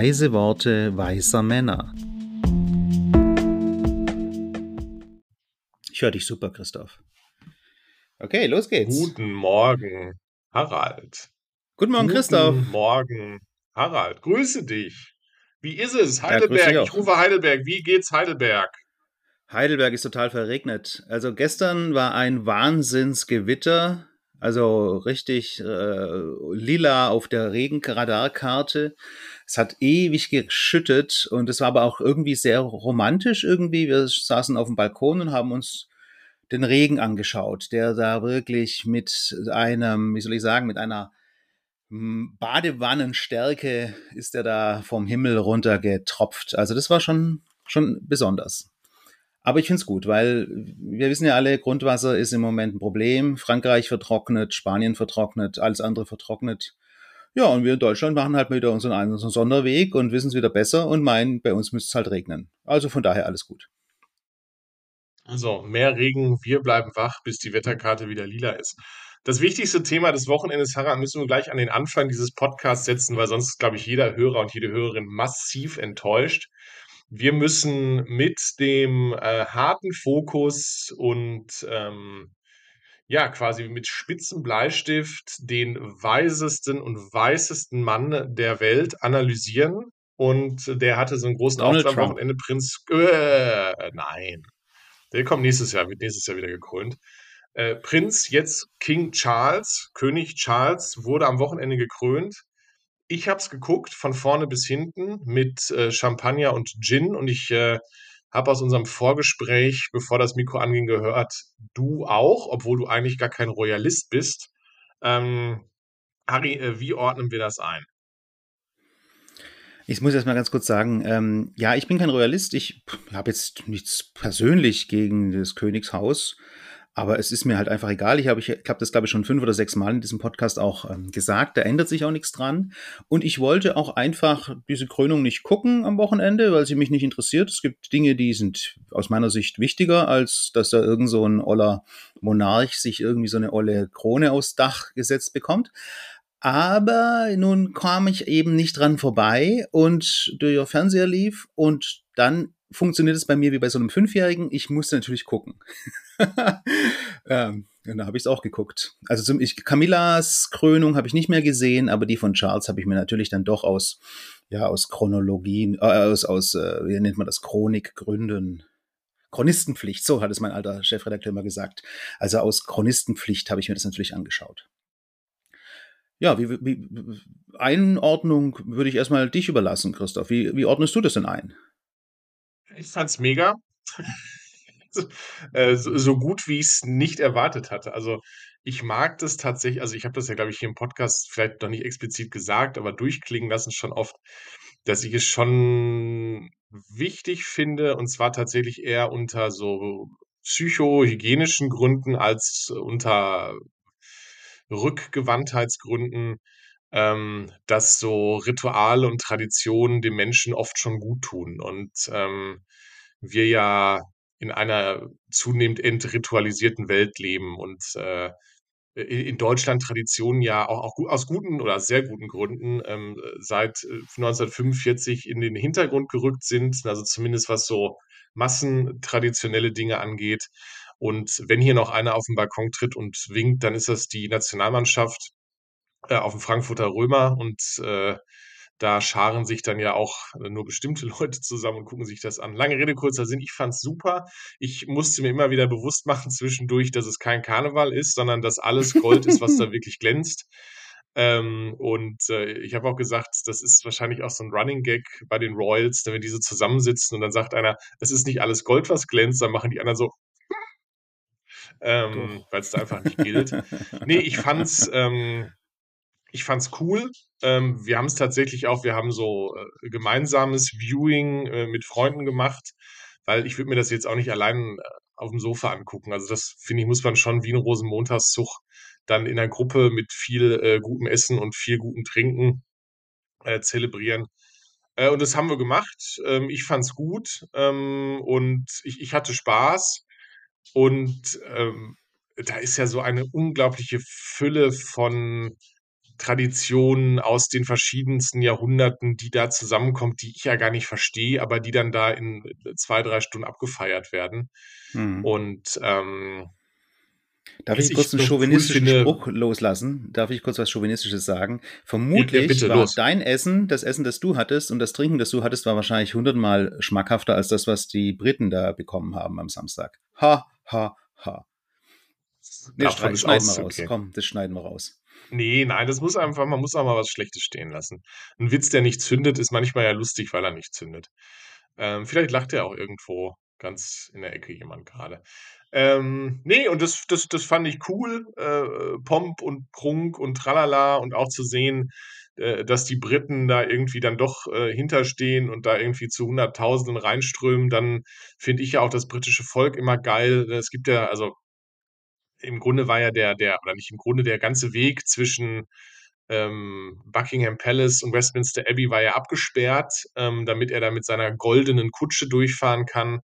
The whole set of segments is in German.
Weise Worte weiser Männer. Ich höre dich super, Christoph. Okay, los geht's. Guten Morgen, Harald. Guten Morgen, Christoph. Guten Morgen, Harald. Grüße dich. Wie ist es? Heidelberg. Ja, ich rufe Heidelberg. Wie geht's Heidelberg? Heidelberg ist total verregnet. Also gestern war ein Wahnsinnsgewitter. Also richtig äh, lila auf der Regenradarkarte. Es hat ewig geschüttet und es war aber auch irgendwie sehr romantisch irgendwie. Wir saßen auf dem Balkon und haben uns den Regen angeschaut, der da wirklich mit einem, wie soll ich sagen, mit einer hm, Badewannenstärke ist er da vom Himmel runter getropft. Also das war schon, schon besonders. Aber ich finde es gut, weil wir wissen ja alle, Grundwasser ist im Moment ein Problem. Frankreich vertrocknet, Spanien vertrocknet, alles andere vertrocknet. Ja, und wir in Deutschland machen halt wieder unseren, unseren Sonderweg und wissen es wieder besser und meinen, bei uns müsste es halt regnen. Also von daher alles gut. Also mehr Regen, wir bleiben wach, bis die Wetterkarte wieder lila ist. Das wichtigste Thema des Wochenendes, Harald, müssen wir gleich an den Anfang dieses Podcasts setzen, weil sonst, glaube ich, jeder Hörer und jede Hörerin massiv enttäuscht. Wir müssen mit dem äh, harten Fokus und ähm, ja, quasi mit spitzem Bleistift den weisesten und weißesten Mann der Welt analysieren. Und der hatte so einen großen Donald Auftritt am Wochenende, Prinz. Äh, nein. Der kommt nächstes Jahr, wird nächstes Jahr wieder gekrönt. Äh, Prinz, jetzt King Charles, König Charles, wurde am Wochenende gekrönt. Ich habe es geguckt, von vorne bis hinten, mit äh, Champagner und Gin. Und ich äh, habe aus unserem Vorgespräch, bevor das Mikro anging, gehört, du auch, obwohl du eigentlich gar kein Royalist bist. Ähm, Harry, äh, wie ordnen wir das ein? Ich muss jetzt mal ganz kurz sagen, ähm, ja, ich bin kein Royalist. Ich habe jetzt nichts persönlich gegen das Königshaus. Aber es ist mir halt einfach egal. Ich habe ich, ich hab das, glaube ich, schon fünf oder sechs Mal in diesem Podcast auch ähm, gesagt. Da ändert sich auch nichts dran. Und ich wollte auch einfach diese Krönung nicht gucken am Wochenende, weil sie mich nicht interessiert. Es gibt Dinge, die sind aus meiner Sicht wichtiger, als dass da irgend so ein oller Monarch sich irgendwie so eine olle Krone aufs Dach gesetzt bekommt. Aber nun kam ich eben nicht dran vorbei und der Fernseher lief und dann funktioniert es bei mir wie bei so einem Fünfjährigen. Ich musste natürlich gucken. ähm, und da habe ich es auch geguckt. Also zum, ich, Camillas Krönung habe ich nicht mehr gesehen, aber die von Charles habe ich mir natürlich dann doch aus, ja, aus Chronologien, äh, aus, aus äh, wie nennt man das, Chronikgründen Chronistenpflicht, so hat es mein alter Chefredakteur immer gesagt. Also aus Chronistenpflicht habe ich mir das natürlich angeschaut. Ja, wie, wie Einordnung würde ich erstmal dich überlassen, Christoph. Wie, wie ordnest du das denn ein? Ich fand's mega. Äh, so, so gut, wie ich es nicht erwartet hatte. Also ich mag das tatsächlich, also ich habe das ja, glaube ich, hier im Podcast vielleicht noch nicht explizit gesagt, aber durchklingen lassen schon oft, dass ich es schon wichtig finde, und zwar tatsächlich eher unter so psychohygienischen Gründen als unter Rückgewandtheitsgründen, ähm, dass so Rituale und Traditionen dem Menschen oft schon gut tun. Und ähm, wir ja in einer zunehmend entritualisierten Welt leben und äh, in Deutschland Traditionen ja auch, auch aus guten oder sehr guten Gründen ähm, seit 1945 äh, in den Hintergrund gerückt sind, also zumindest was so massentraditionelle Dinge angeht. Und wenn hier noch einer auf den Balkon tritt und winkt, dann ist das die Nationalmannschaft äh, auf dem Frankfurter Römer und äh, da scharen sich dann ja auch nur bestimmte Leute zusammen und gucken sich das an. Lange Rede, kurzer Sinn, ich fand's super. Ich musste mir immer wieder bewusst machen zwischendurch, dass es kein Karneval ist, sondern dass alles Gold ist, was da wirklich glänzt. Ähm, und äh, ich habe auch gesagt, das ist wahrscheinlich auch so ein Running Gag bei den Royals, wenn diese zusammensitzen und dann sagt einer, es ist nicht alles Gold, was glänzt, dann machen die anderen so, ähm, weil es da einfach nicht gilt. nee, ich fand's, ähm, ich fand's cool. Ähm, wir haben es tatsächlich auch, wir haben so äh, gemeinsames Viewing äh, mit Freunden gemacht, weil ich würde mir das jetzt auch nicht allein äh, auf dem Sofa angucken. Also das finde ich, muss man schon wie ein Rosenmontagszug dann in der Gruppe mit viel äh, gutem Essen und viel gutem Trinken äh, zelebrieren. Äh, und das haben wir gemacht. Ähm, ich fand's gut ähm, und ich, ich hatte Spaß. Und ähm, da ist ja so eine unglaubliche Fülle von Tradition aus den verschiedensten Jahrhunderten, die da zusammenkommt, die ich ja gar nicht verstehe, aber die dann da in zwei, drei Stunden abgefeiert werden. Mhm. Und ähm, Darf ich kurz einen chauvinistischen finde- Spruch loslassen? Darf ich kurz was Chauvinistisches sagen? Vermutlich bitte, war los. dein Essen, das Essen, das du hattest und das Trinken, das du hattest, war wahrscheinlich hundertmal schmackhafter als das, was die Briten da bekommen haben am Samstag. Ha, ha, ha. Nee, Davon schneid, ist schneiden wir raus. auszugehen. Komm, das schneiden wir raus. Nee, nein, das muss einfach, man muss auch mal was Schlechtes stehen lassen. Ein Witz, der nicht zündet, ist manchmal ja lustig, weil er nicht zündet. Ähm, vielleicht lacht ja auch irgendwo ganz in der Ecke jemand gerade. Ähm, nee, und das, das, das fand ich cool. Äh, Pomp und Prunk und Tralala und auch zu sehen, äh, dass die Briten da irgendwie dann doch äh, hinterstehen und da irgendwie zu Hunderttausenden reinströmen, dann finde ich ja auch das britische Volk immer geil. Es gibt ja, also im Grunde war ja der, der, oder nicht im Grunde, der ganze Weg zwischen ähm, Buckingham Palace und Westminster Abbey war ja abgesperrt, ähm, damit er da mit seiner goldenen Kutsche durchfahren kann.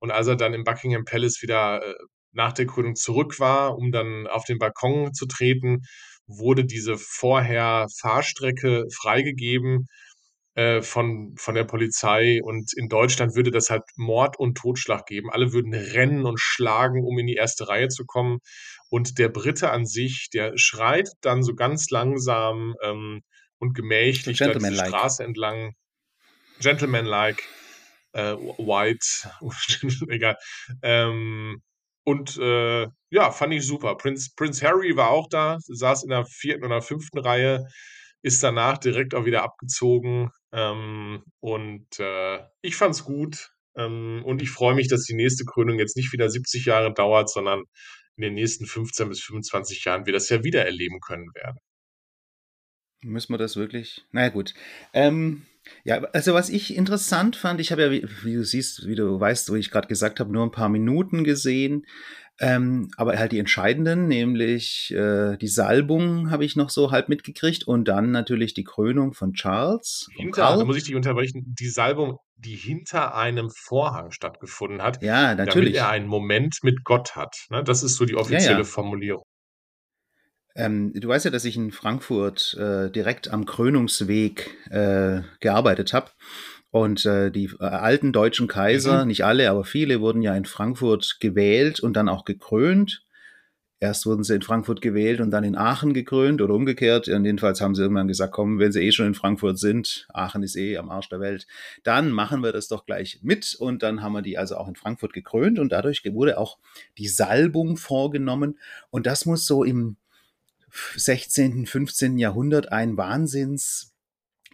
Und als er dann im Buckingham Palace wieder äh, nach der Krönung zurück war, um dann auf den Balkon zu treten, wurde diese vorher Fahrstrecke freigegeben äh, von, von der Polizei. Und in Deutschland würde das halt Mord und Totschlag geben. Alle würden rennen und schlagen, um in die erste Reihe zu kommen. Und der Brite an sich, der schreit dann so ganz langsam ähm, und gemächlich gentlemanlike. Straße entlang. Gentleman-like, äh, white, egal. Ähm, und äh, ja, fand ich super. Prinz, Prinz Harry war auch da, saß in der vierten oder fünften Reihe, ist danach direkt auch wieder abgezogen. Ähm, und äh, ich fand's gut. Ähm, und ich freue mich, dass die nächste Krönung jetzt nicht wieder 70 Jahre dauert, sondern in den nächsten 15 bis 25 Jahren wir das ja wieder erleben können werden. Müssen wir das wirklich? Naja, gut. Ähm, ja, also was ich interessant fand, ich habe ja, wie, wie, du siehst, wie du weißt, wo ich gerade gesagt habe, nur ein paar Minuten gesehen. Ähm, aber halt die entscheidenden, nämlich äh, die Salbung habe ich noch so halb mitgekriegt und dann natürlich die Krönung von Charles. Hinter, da muss ich dich unterbrechen, die Salbung, die hinter einem Vorhang stattgefunden hat, Ja, damit natürlich. er einen Moment mit Gott hat. Ne? Das ist so die offizielle ja. Formulierung. Ähm, du weißt ja, dass ich in Frankfurt äh, direkt am Krönungsweg äh, gearbeitet habe. Und äh, die äh, alten deutschen Kaiser, Mhm. nicht alle, aber viele, wurden ja in Frankfurt gewählt und dann auch gekrönt. Erst wurden sie in Frankfurt gewählt und dann in Aachen gekrönt oder umgekehrt. Und jedenfalls haben sie irgendwann gesagt, komm, wenn sie eh schon in Frankfurt sind, Aachen ist eh am Arsch der Welt, dann machen wir das doch gleich mit. Und dann haben wir die also auch in Frankfurt gekrönt und dadurch wurde auch die Salbung vorgenommen. Und das muss so im 16., 15. Jahrhundert ein Wahnsinns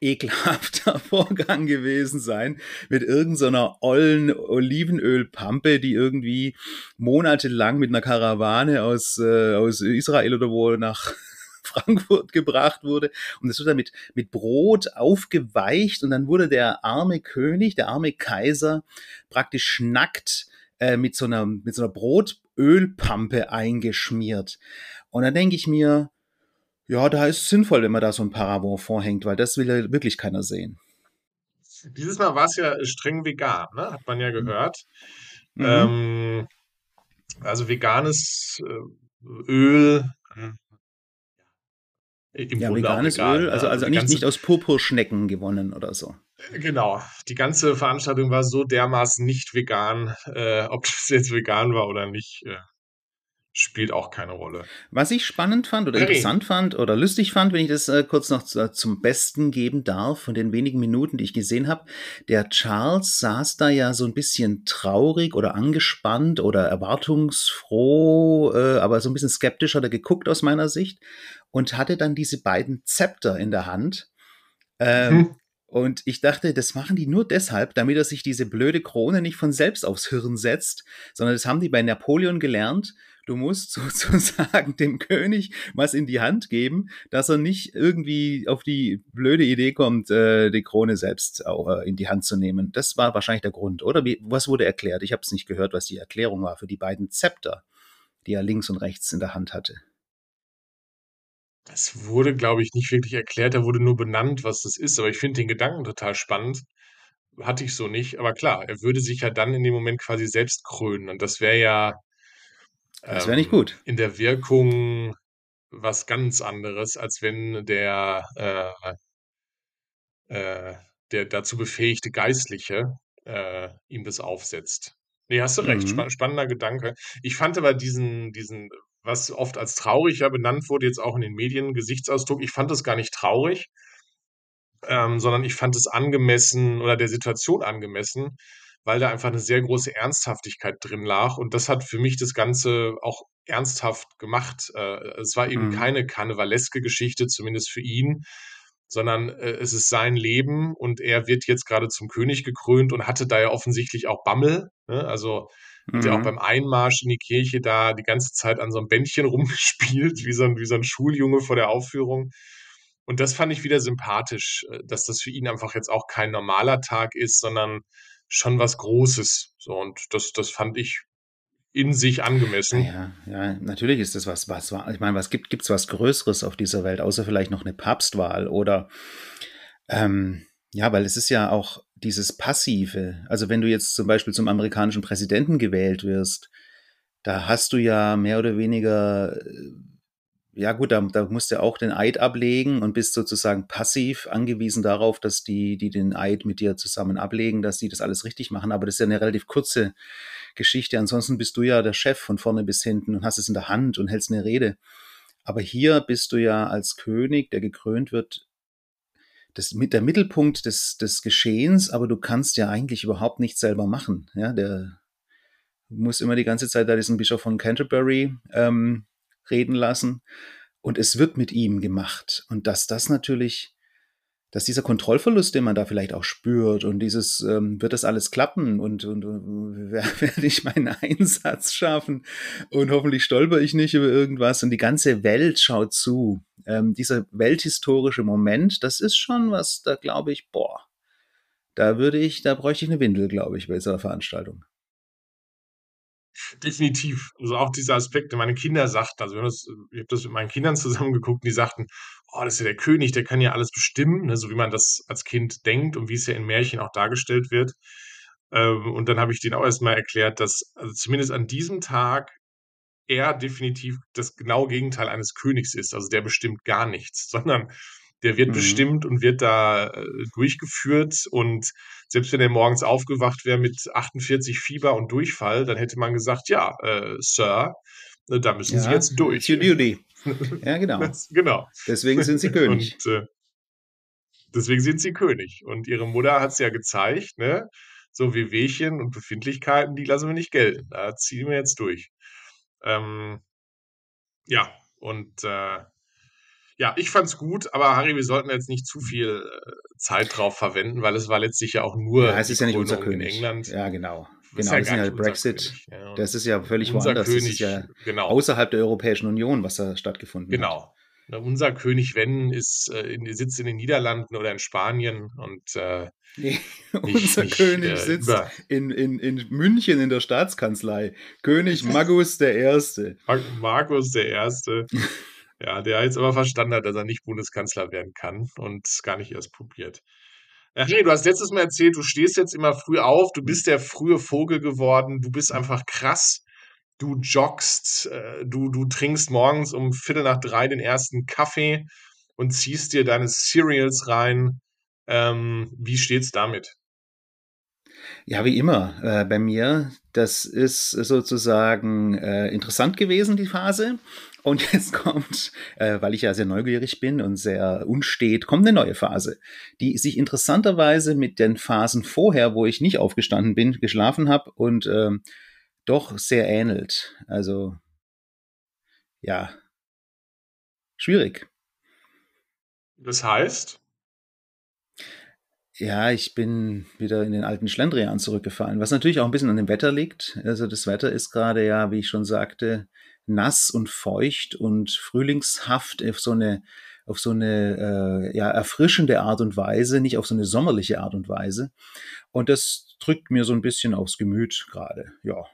ekelhafter Vorgang gewesen sein mit irgendeiner so ollen Olivenölpampe, die irgendwie monatelang mit einer Karawane aus, äh, aus Israel oder wo nach Frankfurt gebracht wurde und das wurde dann mit, mit Brot aufgeweicht und dann wurde der arme König, der arme Kaiser praktisch schnackt äh, mit so einer, mit so einer Brotölpampe eingeschmiert. Und dann denke ich mir, ja, da ist es sinnvoll, wenn man da so ein Paravent vorhängt, weil das will ja wirklich keiner sehen. Dieses Mal war es ja streng vegan, ne? hat man ja gehört. Mhm. Ähm, also veganes äh, Öl. Äh, Im ja, Grunde veganes vegan, Öl, also, also nicht, nicht aus Purpurschnecken gewonnen oder so. Genau, die ganze Veranstaltung war so dermaßen nicht vegan. Äh, ob das jetzt vegan war oder nicht, äh, spielt auch keine Rolle. Was ich spannend fand oder Hey. interessant fand oder lustig fand, wenn ich das äh, kurz noch zu, zum Besten geben darf, von den wenigen Minuten, die ich gesehen habe, der Charles saß da ja so ein bisschen traurig oder angespannt oder erwartungsfroh, äh, aber so ein bisschen skeptisch hat er geguckt aus meiner Sicht und hatte dann diese beiden Zepter in der Hand. Ähm, Mhm. Und ich dachte, das machen die nur deshalb, damit er sich diese blöde Krone nicht von selbst aufs Hirn setzt, sondern das haben die bei Napoleon gelernt. Du musst sozusagen dem König was in die Hand geben, dass er nicht irgendwie auf die blöde Idee kommt, äh, die Krone selbst auch äh, in die Hand zu nehmen. Das war wahrscheinlich der Grund, oder? Wie, was wurde erklärt? Ich habe es nicht gehört, was die Erklärung war für die beiden Zepter, die er links und rechts in der Hand hatte. Das wurde, glaube ich, nicht wirklich erklärt, da wurde nur benannt, was das ist. Aber ich finde den Gedanken total spannend. Hatte ich so nicht. Aber klar, er würde sich ja dann in dem Moment quasi selbst krönen. Und das wäre ja Das wäre nicht ähm, gut. in der Wirkung was ganz anderes, als wenn der, äh, äh, der dazu befähigte Geistliche äh, ihm das aufsetzt. Ne, hast du recht, Mhm. spa spannender Gedanke. Ich fand aber diesen diesen was oft als traurig ja benannt wurde, jetzt auch in den Medien, Gesichtsausdruck, ich fand das gar nicht traurig, ähm, sondern ich fand es angemessen oder der Situation angemessen, weil da einfach eine sehr große Ernsthaftigkeit drin lag und das hat für mich das Ganze auch ernsthaft gemacht. Äh, es war eben Mhm. keine karnevaleske Geschichte, zumindest für ihn, sondern, äh, es ist sein Leben und er wird jetzt gerade zum König gekrönt und hatte da ja offensichtlich auch Bammel, ne? Also, hat ja auch Mhm. beim Einmarsch in die Kirche da die ganze Zeit an so einem Bändchen rumgespielt, wie so ein wie so 'n Schuljunge vor der Aufführung. Und das fand ich wieder sympathisch, äh, dass das für ihn einfach jetzt auch kein normaler Tag ist, sondern schon was Großes. So, und das das fand ich in sich angemessen. ja, ja, natürlich ist das was was wa ich meine, was gibt gibt's was Größeres auf dieser Welt, außer vielleicht noch 'ne Papstwahl oder, ähm ja, weil es ist ja auch dieses Passive. Also, wenn du jetzt zum Beispiel zum amerikanischen Präsidenten gewählt wirst, da hast du ja mehr oder weniger äh, ja gut, da da musst du auch den Eid ablegen und bist sozusagen passiv angewiesen darauf, dass die, die den Eid mit dir zusammen ablegen, dass die das alles richtig machen. Aber das ist ja eine relativ kurze Geschichte. Ansonsten bist du ja der Chef von vorne bis hinten und hast es in der Hand und hältst eine Rede. Aber hier bist du ja als König, der gekrönt wird, das mit der Mittelpunkt des, des Geschehens, aber du kannst ja eigentlich überhaupt nichts selber machen. Ja, der muss immer die ganze Zeit da diesen Bischof von Canterbury ähm, reden lassen und es wird mit ihm gemacht. Und dass das natürlich, dass dieser Kontrollverlust, den man da vielleicht auch spürt und dieses, ähm, wird das alles klappen und, und, und werde ich meinen Einsatz schaffen und hoffentlich stolper ich nicht über irgendwas und die ganze Welt schaut zu. Ähm, dieser welthistorische Moment, das ist schon was, da glaube ich, boah, da würde ich, da bräuchte ich eine Windel, glaube ich, bei dieser Veranstaltung. Definitiv. Also, auch diese Aspekte. Meine Kinder sagten also, das ich habe das mit meinen Kindern zusammen geguckt und die sagten: „Oh, das ist ja der König, der kann ja alles bestimmen“, ne, so wie man das als Kind denkt und wie es ja in Märchen auch dargestellt wird. Ähm, und dann habe ich denen auch erst mal erklärt, dass also, zumindest an diesem Tag er definitiv das genaue Gegenteil eines Königs ist. Also, der bestimmt gar nichts, sondern der wird Mhm. bestimmt und wird da, äh, durchgeführt und selbst wenn er morgens aufgewacht wäre mit 48 Fieber und Durchfall, dann hätte man gesagt: „Ja, äh, Sir, äh, da müssen Sie Ja, jetzt it's your durch.“ duty. Ja, genau. Das genau. Deswegen sind sie Und, König. äh, deswegen sind sie König. Und ihre Mutter hat's ja gezeigt, ne? So Wehwehchen und Befindlichkeiten, die lassen wir nicht gelten. Da ziehen wir jetzt durch. Ähm Ja, und, äh, ja, ich fand's gut, aber Harry, wir sollten jetzt nicht zu viel, äh, Zeit drauf verwenden, weil es war letztlich ja auch Ja, nur es die ist ja nicht unser in König. England. Ja, genau. Genau, ja das ist ja Brexit. König, ja, Das ist ja völlig unser woanders. Das ist König ja genau, außerhalb der Europäischen Union, was da stattgefunden hat. genau. Unser König, wenn, ist, äh, in sitzt in den Niederlanden oder in Spanien und, äh, Ne, nicht unser nicht, König äh, sitzt über in, in, in München in der Staatskanzlei. König Magus der Erste. Mar Markus der Erste, ja, der jetzt aber verstanden hat, dass er nicht Bundeskanzler werden kann und es gar nicht erst probiert. Ach ne, du hast letztes Mal erzählt, du stehst jetzt immer früh auf, du bist der frühe Vogel geworden, du bist einfach krass. Du joggst, äh, du du trinkst morgens um Viertel nach drei den ersten Kaffee und ziehst dir deine Cereals rein. Ähm, wie steht's damit? Ja, wie immer äh, bei mir. Das ist sozusagen äh, interessant gewesen, die Phase. Und jetzt kommt, äh, weil ich ja sehr neugierig bin und sehr unstet, kommt eine neue Phase, die sich interessanterweise mit den Phasen vorher, wo ich nicht aufgestanden bin, geschlafen habe und ähm, doch sehr ähnelt. Also ja, schwierig. Das heißt? Ja, ich bin wieder in den alten Schlendrian zurückgefallen, was natürlich auch ein bisschen an dem Wetter liegt. Also das Wetter ist gerade ja, wie ich schon sagte, nass und feucht und frühlingshaft auf so eine, auf so eine äh, ja, erfrischende Art und Weise, nicht auf so eine sommerliche Art und Weise. Und das drückt mir so ein bisschen aufs Gemüt gerade. Ja,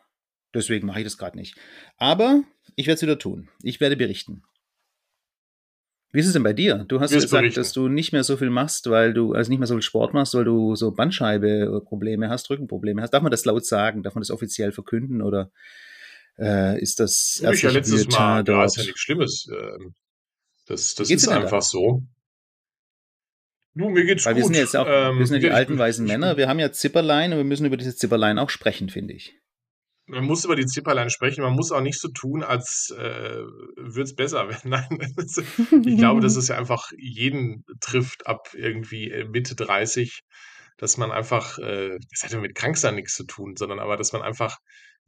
deswegen mache ich das gerade nicht. Aber ich werde es wieder tun. Ich werde berichten. Wie ist es denn bei dir? Du hast gesagt, dass berichten. du nicht mehr so viel machst, weil du, also nicht mehr so viel Sport machst, weil du so Bandscheibe-Probleme hast, Rückenprobleme hast. Darf man das laut sagen? Darf man das offiziell verkünden oder äh, ist das ich ja letztes Mal Bulletin ja, ist ja dort? nix Schlimmes. Ähm, Das, das ist einfach da? so. Du, mir geht's Weil gut. Wir sind jetzt auch, ähm, wir sind ja die alten weißen Männer. Wir haben ja Zipperlein und wir müssen über diese Zipperlein auch sprechen, finde ich. Man muss über die Zipperlein sprechen. Man muss auch nicht so tun, als äh, würde es besser werden. Nein, ich glaube, dass es ja einfach jeden trifft ab irgendwie äh, Mitte 30, dass man einfach, äh, das hat ja mit Kranksein nichts zu tun, sondern aber, dass man einfach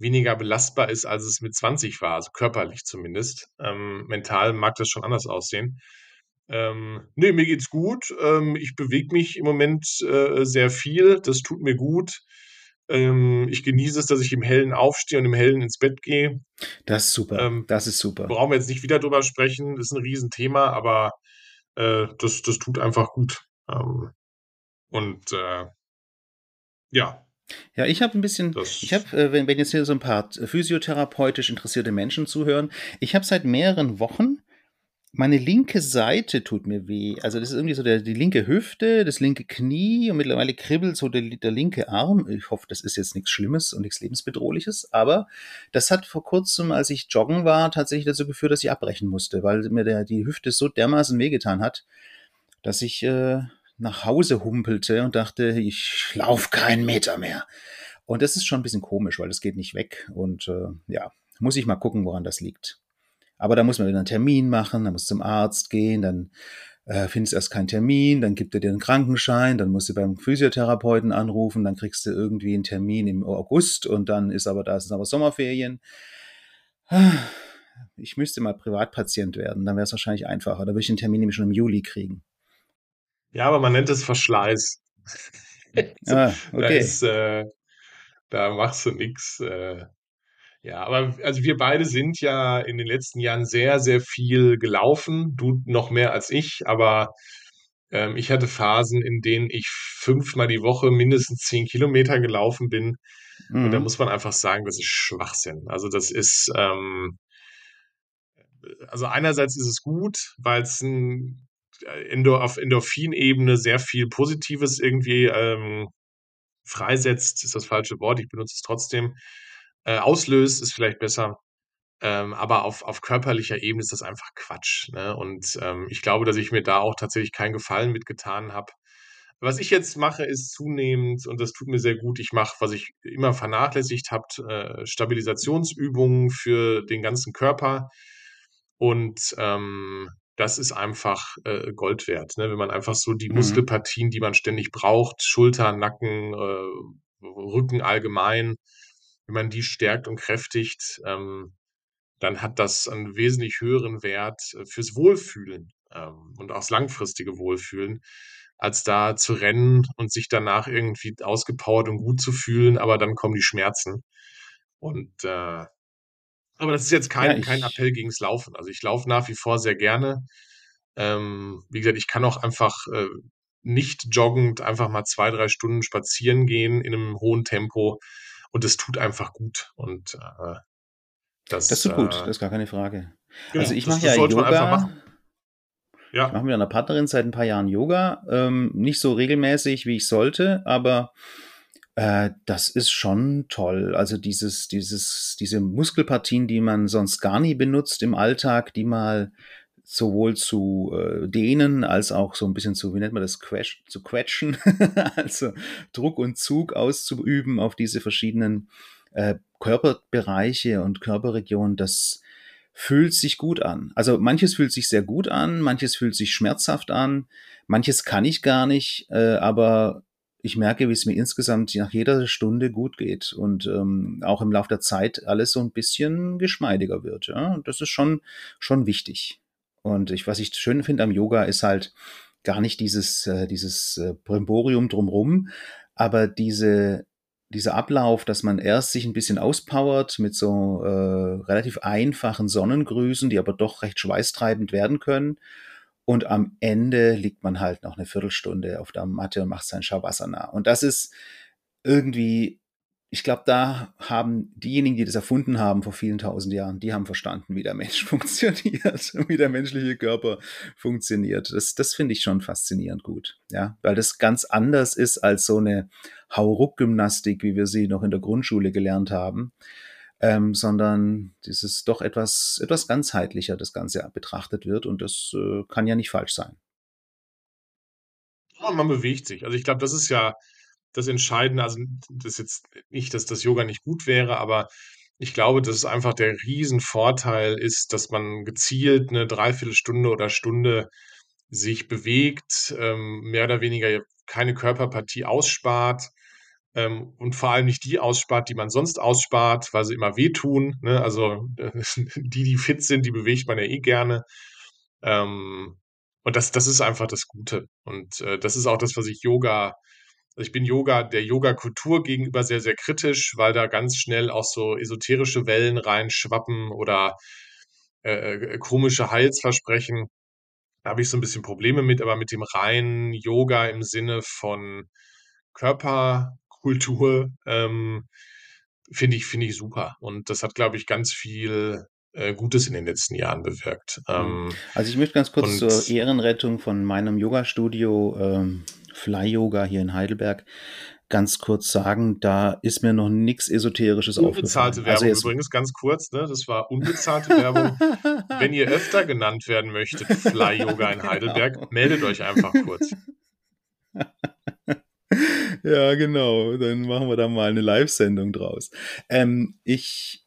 weniger belastbar ist, als es mit 20 war, also körperlich zumindest. Ähm, mental mag das schon anders aussehen. Ähm, nee, mir geht's gut. Ähm, ich bewege mich im Moment äh, sehr viel. Das tut mir gut. Ähm, ich genieße es, dass ich im Hellen aufstehe und im Hellen ins Bett gehe. Das ist super. Ähm, das ist super. Brauchen wir jetzt nicht wieder drüber sprechen. Das ist ein Riesenthema, aber äh, das, das tut einfach gut. Ähm, und äh, ja, ja, ich habe ein bisschen, das ich habe, äh, wenn, wenn jetzt hier so ein paar physiotherapeutisch interessierte Menschen zuhören, ich habe seit mehreren Wochen meine linke Seite tut mir weh. Also das ist irgendwie so der, die linke Hüfte, das linke Knie und mittlerweile kribbelt so der, der linke Arm. Ich hoffe, das ist jetzt nichts Schlimmes und nichts Lebensbedrohliches. Aber das hat vor kurzem, als ich joggen war, tatsächlich dazu geführt, dass ich abbrechen musste, weil mir der, die Hüfte so dermaßen wehgetan hat, dass ich äh, nach Hause humpelte und dachte, ich laufe keinen Meter mehr. Und das ist schon ein bisschen komisch, weil das geht nicht weg. Und äh, ja, muss ich mal gucken, woran das liegt. Aber da muss man wieder einen Termin machen, dann muss zum Arzt gehen, dann äh, findest erst keinen Termin, dann gibt er dir einen Krankenschein, dann musst du beim Physiotherapeuten anrufen, dann kriegst du irgendwie einen Termin im August und dann ist aber da sind aber Sommerferien. Ich müsste mal Privatpatient werden, dann wäre es wahrscheinlich einfacher. Da würde ich den Termin nämlich schon im Juli kriegen. Ja, aber man nennt es Verschleiß. ah, okay. Da, ist, äh, da machst du nichts. Äh, ja, aber also wir beide sind ja in den letzten Jahren sehr, sehr viel gelaufen. Du noch mehr als ich, aber ähm, ich hatte Phasen, in denen ich fünfmal die Woche mindestens zehn Kilometer gelaufen bin. Mhm. Und da mhm. muss man einfach sagen, das ist Schwachsinn. Also das ist, ähm, also einerseits ist es gut, weil es ein Endor auf Endorphin-Ebene sehr viel Positives irgendwie ähm, freisetzt, ist das falsche Wort, ich benutze es trotzdem äh, auslöst, ist vielleicht besser. Ähm, aber auf, auf körperlicher Ebene ist das einfach Quatsch. Ne? Und ähm, ich glaube, dass ich mir da auch tatsächlich keinen Gefallen mitgetan habe. Was ich jetzt mache, ist zunehmend, und das tut mir sehr gut, ich mache, was ich immer vernachlässigt habe, äh, Stabilisationsübungen für den ganzen Körper. Und ähm, das ist einfach äh, Gold wert. Ne? Wenn man einfach so die mhm. Muskelpartien, die man ständig braucht, Schulter, Nacken, äh, Rücken allgemein, wenn man die stärkt und kräftigt, ähm, dann hat das einen wesentlich höheren Wert äh, fürs Wohlfühlen ähm, und auch das langfristige Wohlfühlen, als da zu rennen und sich danach irgendwie ausgepowert und gut zu fühlen, aber dann kommen die Schmerzen. Und äh, aber das ist jetzt kein, ja, kein Appell gegens Laufen. Also ich laufe nach wie vor sehr gerne. Ähm, wie gesagt, ich kann auch einfach äh, nicht joggend einfach mal zwei, drei Stunden spazieren gehen in einem hohen Tempo und es tut einfach gut. Und äh, das, das tut gut, äh, das ist gar keine Frage. Genau, also ich mache ja Yoga. Ja. Ich mache mit einer Partnerin seit ein paar Jahren Yoga. Ähm, nicht so regelmäßig, wie ich sollte, aber äh, das ist schon toll. Also dieses, dieses, diese Muskelpartien, die man sonst gar nie benutzt im Alltag, die mal sowohl zu äh, dehnen als auch so ein bisschen zu, wie nennt man das, Quetsch, zu quetschen, also Druck und Zug auszuüben auf diese verschiedenen äh, Körperbereiche und Körperregionen, das fühlt sich gut an. Also manches fühlt sich sehr gut an, manches fühlt sich schmerzhaft an, manches kann ich gar nicht, äh, aber ich merke, wie es mir insgesamt nach jeder Stunde gut geht und ähm, auch im Laufe der Zeit alles so ein bisschen geschmeidiger wird. Ja? Das ist schon, schon wichtig. Und ich, was ich schön finde am Yoga ist halt gar nicht dieses, äh, dieses äh, Brimborium drumrum, aber diese, dieser Ablauf, dass man erst sich ein bisschen auspowert mit so äh, relativ einfachen Sonnengrüßen, die aber doch recht schweißtreibend werden können. Und am Ende liegt man halt noch eine Viertelstunde auf der Matte und macht sein Shavasana. Und das ist irgendwie ich glaube, da haben diejenigen, die das erfunden haben vor vielen tausend Jahren, die haben verstanden, wie der Mensch funktioniert, wie der menschliche Körper funktioniert. Das, das finde ich schon faszinierend gut, ja, weil das ganz anders ist als so eine Hauruck-Gymnastik, wie wir sie noch in der Grundschule gelernt haben. Ähm, sondern dieses doch etwas, etwas ganzheitlicher das Ganze betrachtet wird und das äh, kann ja nicht falsch sein. Ja, man bewegt sich. Also ich glaube, das ist ja das Entscheidende. Also das ist jetzt nicht, dass das Yoga nicht gut wäre, aber ich glaube, dass es einfach der Riesenvorteil ist, dass man gezielt eine Dreiviertelstunde oder Stunde sich bewegt, ähm, mehr oder weniger keine Körperpartie ausspart ähm, und vor allem nicht die ausspart, die man sonst ausspart, weil sie immer wehtun. Ne? Also die, die fit sind, die bewegt man ja eh gerne. Ähm, und das, das ist einfach das Gute. Und äh, das ist auch das, was ich Yoga also ich bin Yoga, der Yoga-Kultur gegenüber sehr, sehr kritisch, weil da ganz schnell auch so esoterische Wellen reinschwappen oder äh, äh, komische Heilsversprechen. Da habe ich so ein bisschen Probleme mit, aber mit dem reinen Yoga im Sinne von Körperkultur ähm, finde ich, finde ich super. Und das hat, glaube ich, ganz viel äh, Gutes in den letzten Jahren bewirkt. Mhm. Ähm, also ich möchte ganz kurz zur Ehrenrettung von meinem Yoga-Studio ähm, Fly Yoga hier in Heidelberg ganz kurz sagen, da ist mir noch nichts Esoterisches Unbezahlte aufgefallen. Also Werbung also übrigens, ganz kurz, ne? das war unbezahlte Werbung. Wenn ihr öfter genannt werden möchtet, Fly Yoga in Heidelberg, genau. meldet euch einfach kurz. ja, genau. Dann machen wir da mal eine Live-Sendung draus. Ähm, ich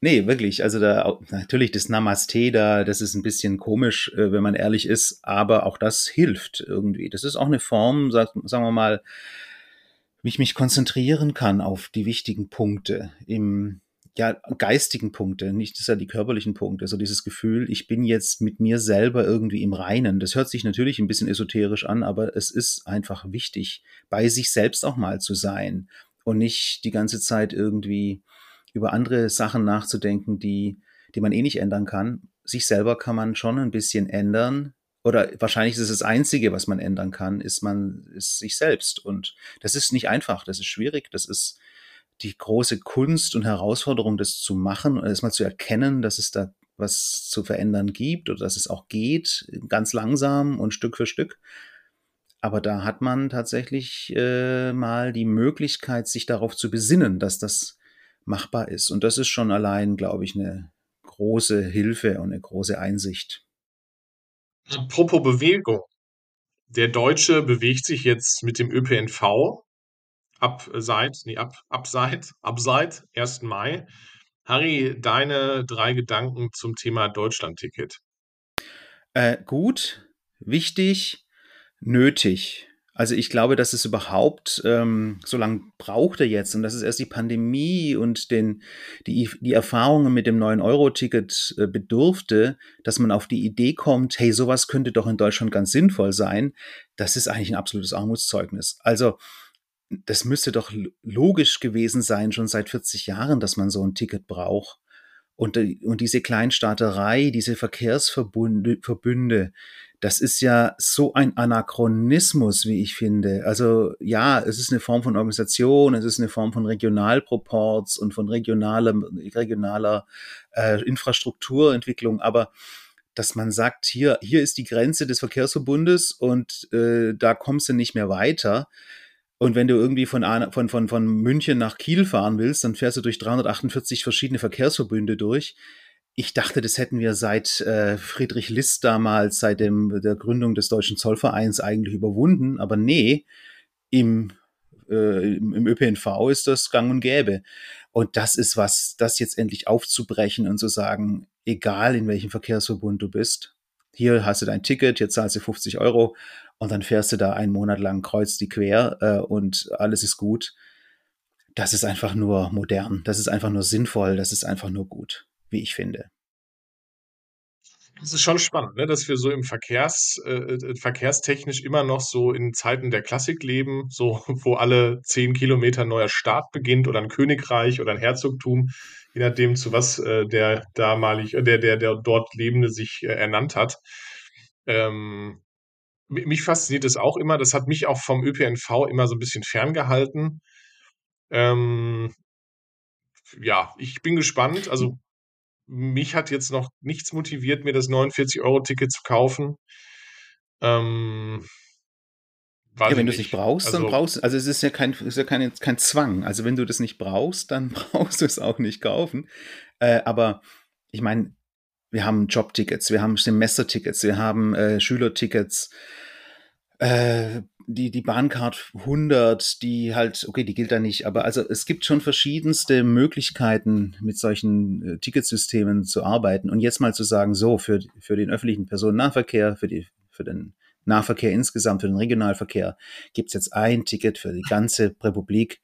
Nee, wirklich. Also da natürlich das Namaste da, das ist ein bisschen komisch, äh, wenn man ehrlich ist, aber auch das hilft irgendwie. Das ist auch eine Form, sag, sagen wir mal, wie ich mich konzentrieren kann auf die wichtigen Punkte im ja, geistigen Punkte, nicht das ja die körperlichen Punkte, so dieses Gefühl, ich bin jetzt mit mir selber irgendwie im Reinen. Das hört sich natürlich ein bisschen esoterisch an, aber es ist einfach wichtig, bei sich selbst auch mal zu sein und nicht die ganze Zeit irgendwie über andere Sachen nachzudenken, die, die man eh nicht ändern kann. Sich selber kann man schon ein bisschen ändern. Oder wahrscheinlich ist es das Einzige, was man ändern kann, ist man, ist sich selbst. Und das ist nicht einfach, das ist schwierig, das ist die große Kunst und Herausforderung, das zu machen und erstmal zu erkennen, dass es da was zu verändern gibt oder dass es auch geht, ganz langsam und Stück für Stück. Aber da hat man tatsächlich äh, mal die Möglichkeit, sich darauf zu besinnen, dass das machbar ist. Und das ist schon allein, glaube ich, eine große Hilfe und eine große Einsicht. Apropos Bewegung. Der Deutsche bewegt sich jetzt mit dem ÖPNV ab seit, nee, ab, ab seit, ab seit 1. Mai. Harry, deine drei Gedanken zum Thema Deutschlandticket. Äh, gut, wichtig, nötig. Also ich glaube, dass es überhaupt ähm, so lange brauchte jetzt und dass es erst die Pandemie und den, die, die Erfahrungen mit dem neuen Euro-Ticket äh, bedurfte, dass man auf die Idee kommt, hey, sowas könnte doch in Deutschland ganz sinnvoll sein. Das ist eigentlich ein absolutes Armutszeugnis. Also das müsste doch logisch gewesen sein, schon seit 40 Jahren, dass man so ein Ticket braucht. Und, und diese Kleinstaaterei, diese Verkehrsverbünde, Verbünde, das ist ja so ein Anachronismus, wie ich finde. Also ja, es ist eine Form von Organisation, es ist eine Form von Regionalproports und von regionaler, regionaler äh, Infrastrukturentwicklung, aber dass man sagt, hier, hier ist die Grenze des Verkehrsverbundes und äh, da kommst du nicht mehr weiter. Und wenn du irgendwie von, von, von, von München nach Kiel fahren willst, dann fährst du durch 348 verschiedene Verkehrsverbünde durch ich dachte, das hätten wir seit äh, Friedrich List damals, seit dem, der Gründung des Deutschen Zollvereins eigentlich überwunden. Aber nee, im, äh, im, im ÖPNV ist das gang und gäbe. Und das ist was, das jetzt endlich aufzubrechen und zu sagen, egal in welchem Verkehrsverbund du bist, hier hast du dein Ticket, hier zahlst du 50 Euro und dann fährst du da einen Monat lang kreuz die quer äh, und alles ist gut. Das ist einfach nur modern, das ist einfach nur sinnvoll, das ist einfach nur gut wie ich finde. Es ist schon spannend, ne, dass wir so im Verkehrs, äh, äh, verkehrstechnisch immer noch so in Zeiten der Klassik leben, so wo alle zehn Kilometer neuer Staat beginnt oder ein Königreich oder ein Herzogtum, je nachdem zu was äh, der damalig, äh, der, der, der dort Lebende sich äh, ernannt hat. Ähm, mich fasziniert es auch immer, das hat mich auch vom ÖPNV immer so ein bisschen ferngehalten. Ähm, ja, ich bin gespannt. Also mich hat jetzt noch nichts motiviert, mir das 49-Euro-Ticket zu kaufen. Ähm, ja, wenn du es nicht brauchst, also, dann brauchst du, also es ist ja kein, ist ja kein, kein Zwang. Also wenn du das nicht brauchst, dann brauchst du es auch nicht kaufen. Äh, aber ich meine, wir haben Jobtickets, wir haben Semestertickets, wir haben äh, Schülertickets, äh, die, die Bahncard 100, die halt, okay, die gilt da nicht, aber also es gibt schon verschiedenste Möglichkeiten, mit solchen äh, Ticketsystemen zu arbeiten. Und jetzt mal zu sagen, so, für, für den öffentlichen Personennahverkehr, für, die, für den Nahverkehr insgesamt, für den Regionalverkehr, gibt's jetzt ein Ticket für die ganze Republik.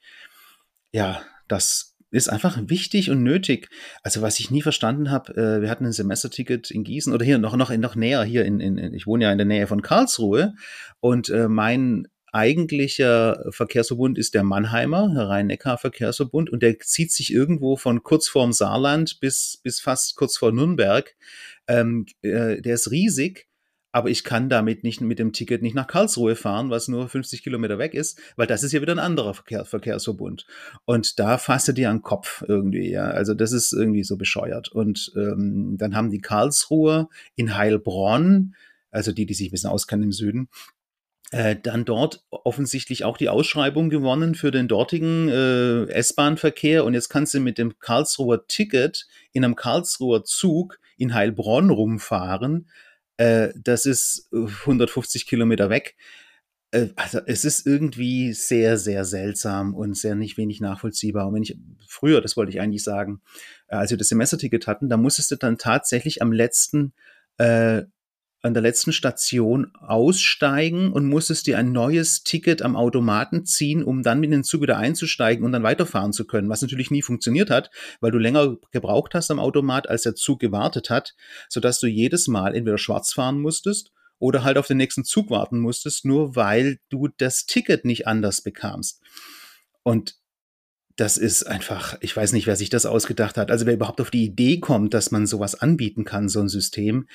Ja, das ist einfach wichtig und nötig. Also was ich nie verstanden habe, äh, wir hatten ein Semesterticket in Gießen oder hier noch noch noch näher hier in, in ich wohne ja in der Nähe von Karlsruhe und äh, mein eigentlicher Verkehrsverbund ist der Mannheimer, Rhein-Neckar-Verkehrsverbund, und der zieht sich irgendwo von kurz vorm Saarland bis, bis fast kurz vor Nürnberg. Ähm, äh, der ist riesig aber ich kann damit nicht mit dem Ticket nicht nach Karlsruhe fahren, was nur 50 Kilometer weg ist, weil das ist ja wieder ein anderer Verkehr, Verkehrsverbund. Und da fasst er dir an den Kopf irgendwie, ja. Also das ist irgendwie so bescheuert. Und ähm, dann haben die Karlsruhe in Heilbronn, also die, die sich ein bisschen auskennen im Süden, äh, dann dort offensichtlich auch die Ausschreibung gewonnen für den dortigen äh, S-Bahn-Verkehr. Und jetzt kannst du mit dem Karlsruher Ticket in einem Karlsruher Zug in Heilbronn rumfahren äh, das ist 150 äh, Kilometer weg. Äh, also es ist irgendwie sehr, sehr seltsam und sehr nicht wenig nachvollziehbar. Und wenn ich früher, das wollte ich eigentlich sagen, als wir das Semesterticket hatten, da musstest du dann tatsächlich am letzten äh, an der letzten Station aussteigen und musstest dir ein neues Ticket am Automaten ziehen, um dann in den Zug wieder einzusteigen und dann weiterfahren zu können, was natürlich nie funktioniert hat, weil du länger gebraucht hast am Automat, als der Zug gewartet hat, sodass du jedes Mal entweder schwarz fahren musstest oder halt auf den nächsten Zug warten musstest, nur weil du das Ticket nicht anders bekamst. Und das ist einfach, ich weiß nicht, wer sich das ausgedacht hat. Also wer überhaupt auf die Idee kommt, dass man sowas anbieten kann, so ein System,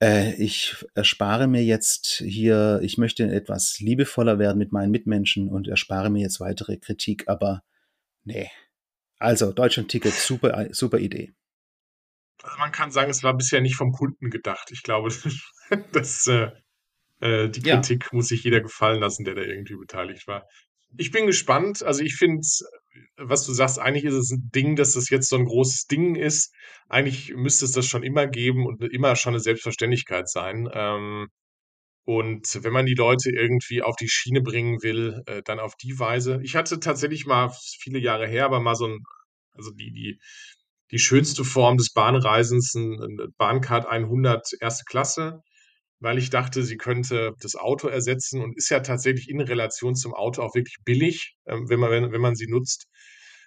äh, ich erspare mir jetzt hier, ich möchte etwas liebevoller werden mit meinen Mitmenschen und erspare mir jetzt weitere Kritik, aber nee. Also, Deutschland-Ticket, super, super Idee. Also man kann sagen, es war bisher nicht vom Kunden gedacht. Ich glaube, dass äh, äh, die Kritik ja. muss sich jeder gefallen lassen, der da irgendwie beteiligt war. Ich bin gespannt. Also ich finde was du sagst, eigentlich ist es ein Ding, dass das jetzt so ein großes Ding ist. Eigentlich müsste es das schon immer geben und immer schon eine Selbstverständlichkeit sein. Ähm, und wenn man die Leute irgendwie auf die Schiene bringen will, äh, dann auf die Weise. Ich hatte tatsächlich mal viele Jahre her, aber mal so ein, also die, die, die schönste Form des Bahnreisens, ein, ein Bahncard 100 erste Klasse weil ich dachte, sie könnte das Auto ersetzen und ist ja tatsächlich in Relation zum Auto auch wirklich billig, ähm, wenn, man, wenn, wenn man sie nutzt.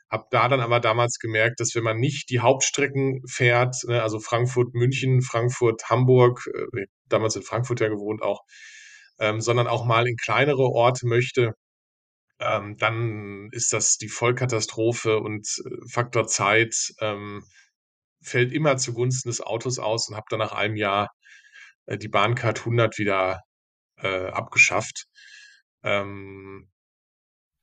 Hab da dann aber damals gemerkt, dass wenn man nicht die Hauptstrecken fährt, ne, also Frankfurt, München, Frankfurt, Hamburg, äh, damals in Frankfurt ja gewohnt auch, ähm, sondern auch mal in kleinere Orte möchte, ähm, dann ist das die Vollkatastrophe und äh, Faktor Zeit fällt immer zugunsten des Autos aus und habe dann nach einem Jahr die Bahncard 100 wieder äh, abgeschafft. Ähm,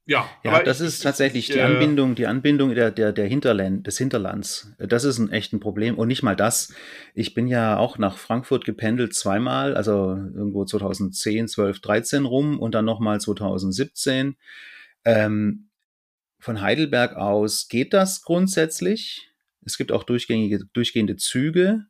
ja, ja das ich, ist tatsächlich die äh, Anbindung, die Anbindung der, der, der Hinterland, des Hinterlands. Das ist ein echt ein Problem. Und nicht mal das. Ich bin ja auch nach Frankfurt gependelt zweimal, also irgendwo 2010, 12, 13 rum und dann nochmal 2017. Ähm, von Heidelberg aus geht das grundsätzlich. Es gibt auch durchgängige, durchgehende Züge.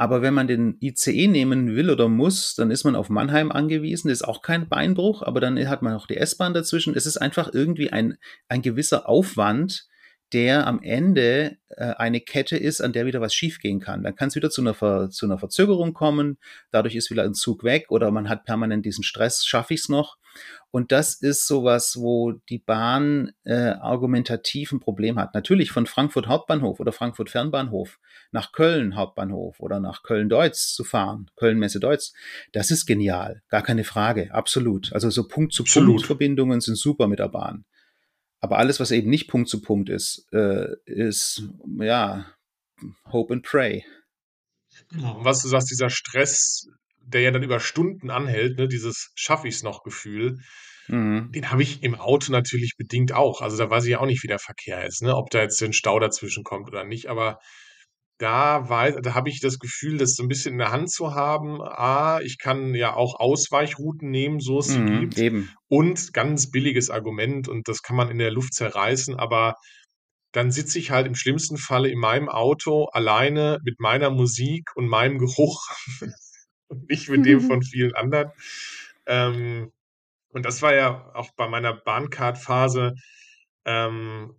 Aber wenn man den ICE nehmen will oder muss, dann ist man auf Mannheim angewiesen. Das ist auch kein Beinbruch, aber dann hat man auch die S-Bahn dazwischen. Es ist einfach irgendwie ein, ein gewisser Aufwand, der am Ende äh, eine Kette ist, an der wieder was schiefgehen kann. Dann kann es wieder zu einer, Ver, zu einer Verzögerung kommen, dadurch ist wieder ein Zug weg oder man hat permanent diesen Stress, schaffe ich es noch? Und das ist sowas, wo die Bahn äh, argumentativ ein Problem hat. Natürlich von Frankfurt Hauptbahnhof oder Frankfurt Fernbahnhof nach Köln Hauptbahnhof oder nach Köln-Deutz zu fahren, Köln-Messe-Deutz, das ist genial. Gar keine Frage. Absolut. Also so Punkt-zu-Punkt-Verbindungen sind super mit der Bahn. Aber alles, was eben nicht Punkt zu Punkt ist, äh, ist, ja, Hope and Pray. Genau. Was du sagst, dieser Stress, der ja dann über Stunden anhält, ne, dieses schaffe ich es noch Gefühl, mhm. den habe ich im Auto natürlich bedingt auch. Also da weiß ich ja auch nicht, wie der Verkehr ist, ne, ob da jetzt ein Stau dazwischen kommt oder nicht. Aber da weiß da habe ich das Gefühl, das so ein bisschen in der Hand zu haben. A, ich kann ja auch Ausweichrouten nehmen, so es sie Mhm, gibt. eben. Und ganz billiges Argument und das kann man in der Luft zerreißen, aber dann sitze ich halt im schlimmsten Falle in meinem Auto alleine mit meiner Musik und meinem Geruch und nicht mit dem von vielen anderen. Ähm, und das war ja auch bei meiner Bahncard-Phase, ähm,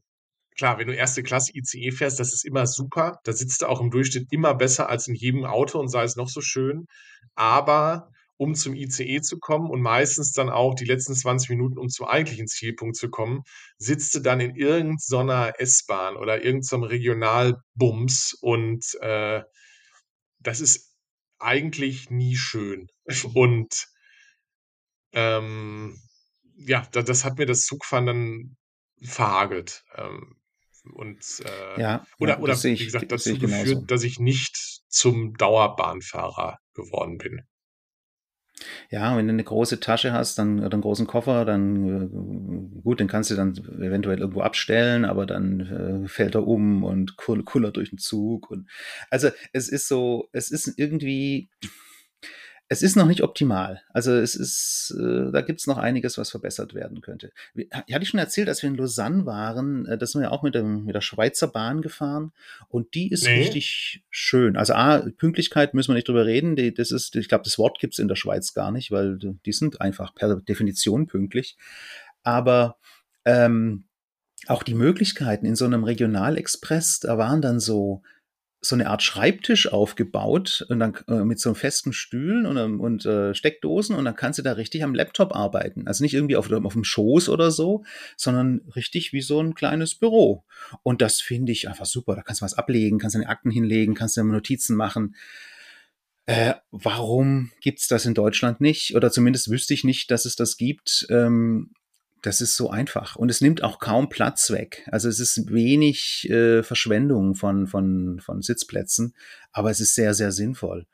klar, wenn du erste Klasse ICE fährst, das ist immer super. Da sitzt du auch im Durchschnitt immer besser als in jedem Auto und sei es noch so schön. Aber um zum ICE zu kommen und meistens dann auch die letzten 20 Minuten, um zum eigentlichen Zielpunkt zu kommen, sitzt du dann in irgendeiner S-Bahn oder irgendeinem Regionalbums und äh, das ist eigentlich nie schön. Und ähm, ja, da, das hat mir das Zugfahren dann verhagelt. Ähm, und äh, Ja, ja, oder, das oder wie ich, gesagt, dazu geführt, genauso. dass ich nicht zum Dauerbahnfahrer geworden bin. Ja, wenn du eine große Tasche hast, dann oder einen großen Koffer, dann äh, gut, den kannst du dann eventuell irgendwo abstellen, aber dann äh, fällt er um und kull- kullert durch den Zug und also es ist so, es ist irgendwie, es ist noch nicht optimal. Also es ist, äh, da gibt's noch einiges, was verbessert werden könnte. Wie- Hatte ich schon erzählt, als wir in Lausanne waren, äh, da sind wir auch mit, dem, mit der Schweizer Bahn gefahren und die ist Nee, richtig schön. Also A, Pünktlichkeit müssen wir nicht drüber reden. Die, das ist, ich glaube, das Wort gibt's in der Schweiz gar nicht, weil die sind einfach per Definition pünktlich. Aber ähm, auch die Möglichkeiten in so einem Regionalexpress, da waren dann so so eine Art Schreibtisch aufgebaut und dann äh, mit so festen Stühlen und, ähm, und äh, Steckdosen und dann kannst du da richtig am Laptop arbeiten. Also nicht irgendwie auf, auf dem Schoß oder so, sondern richtig wie so ein kleines Büro. Und das finde ich einfach super. Da kannst du was ablegen, kannst deine Akten hinlegen, kannst du Notizen machen. Äh, warum gibt's das in Deutschland nicht? Oder zumindest wüsste ich nicht, dass es das gibt. Ähm, das ist so einfach. Und es nimmt auch kaum Platz weg. Also es ist wenig äh, Verschwendung von, von, von Sitzplätzen, aber es ist sehr, sehr sinnvoll.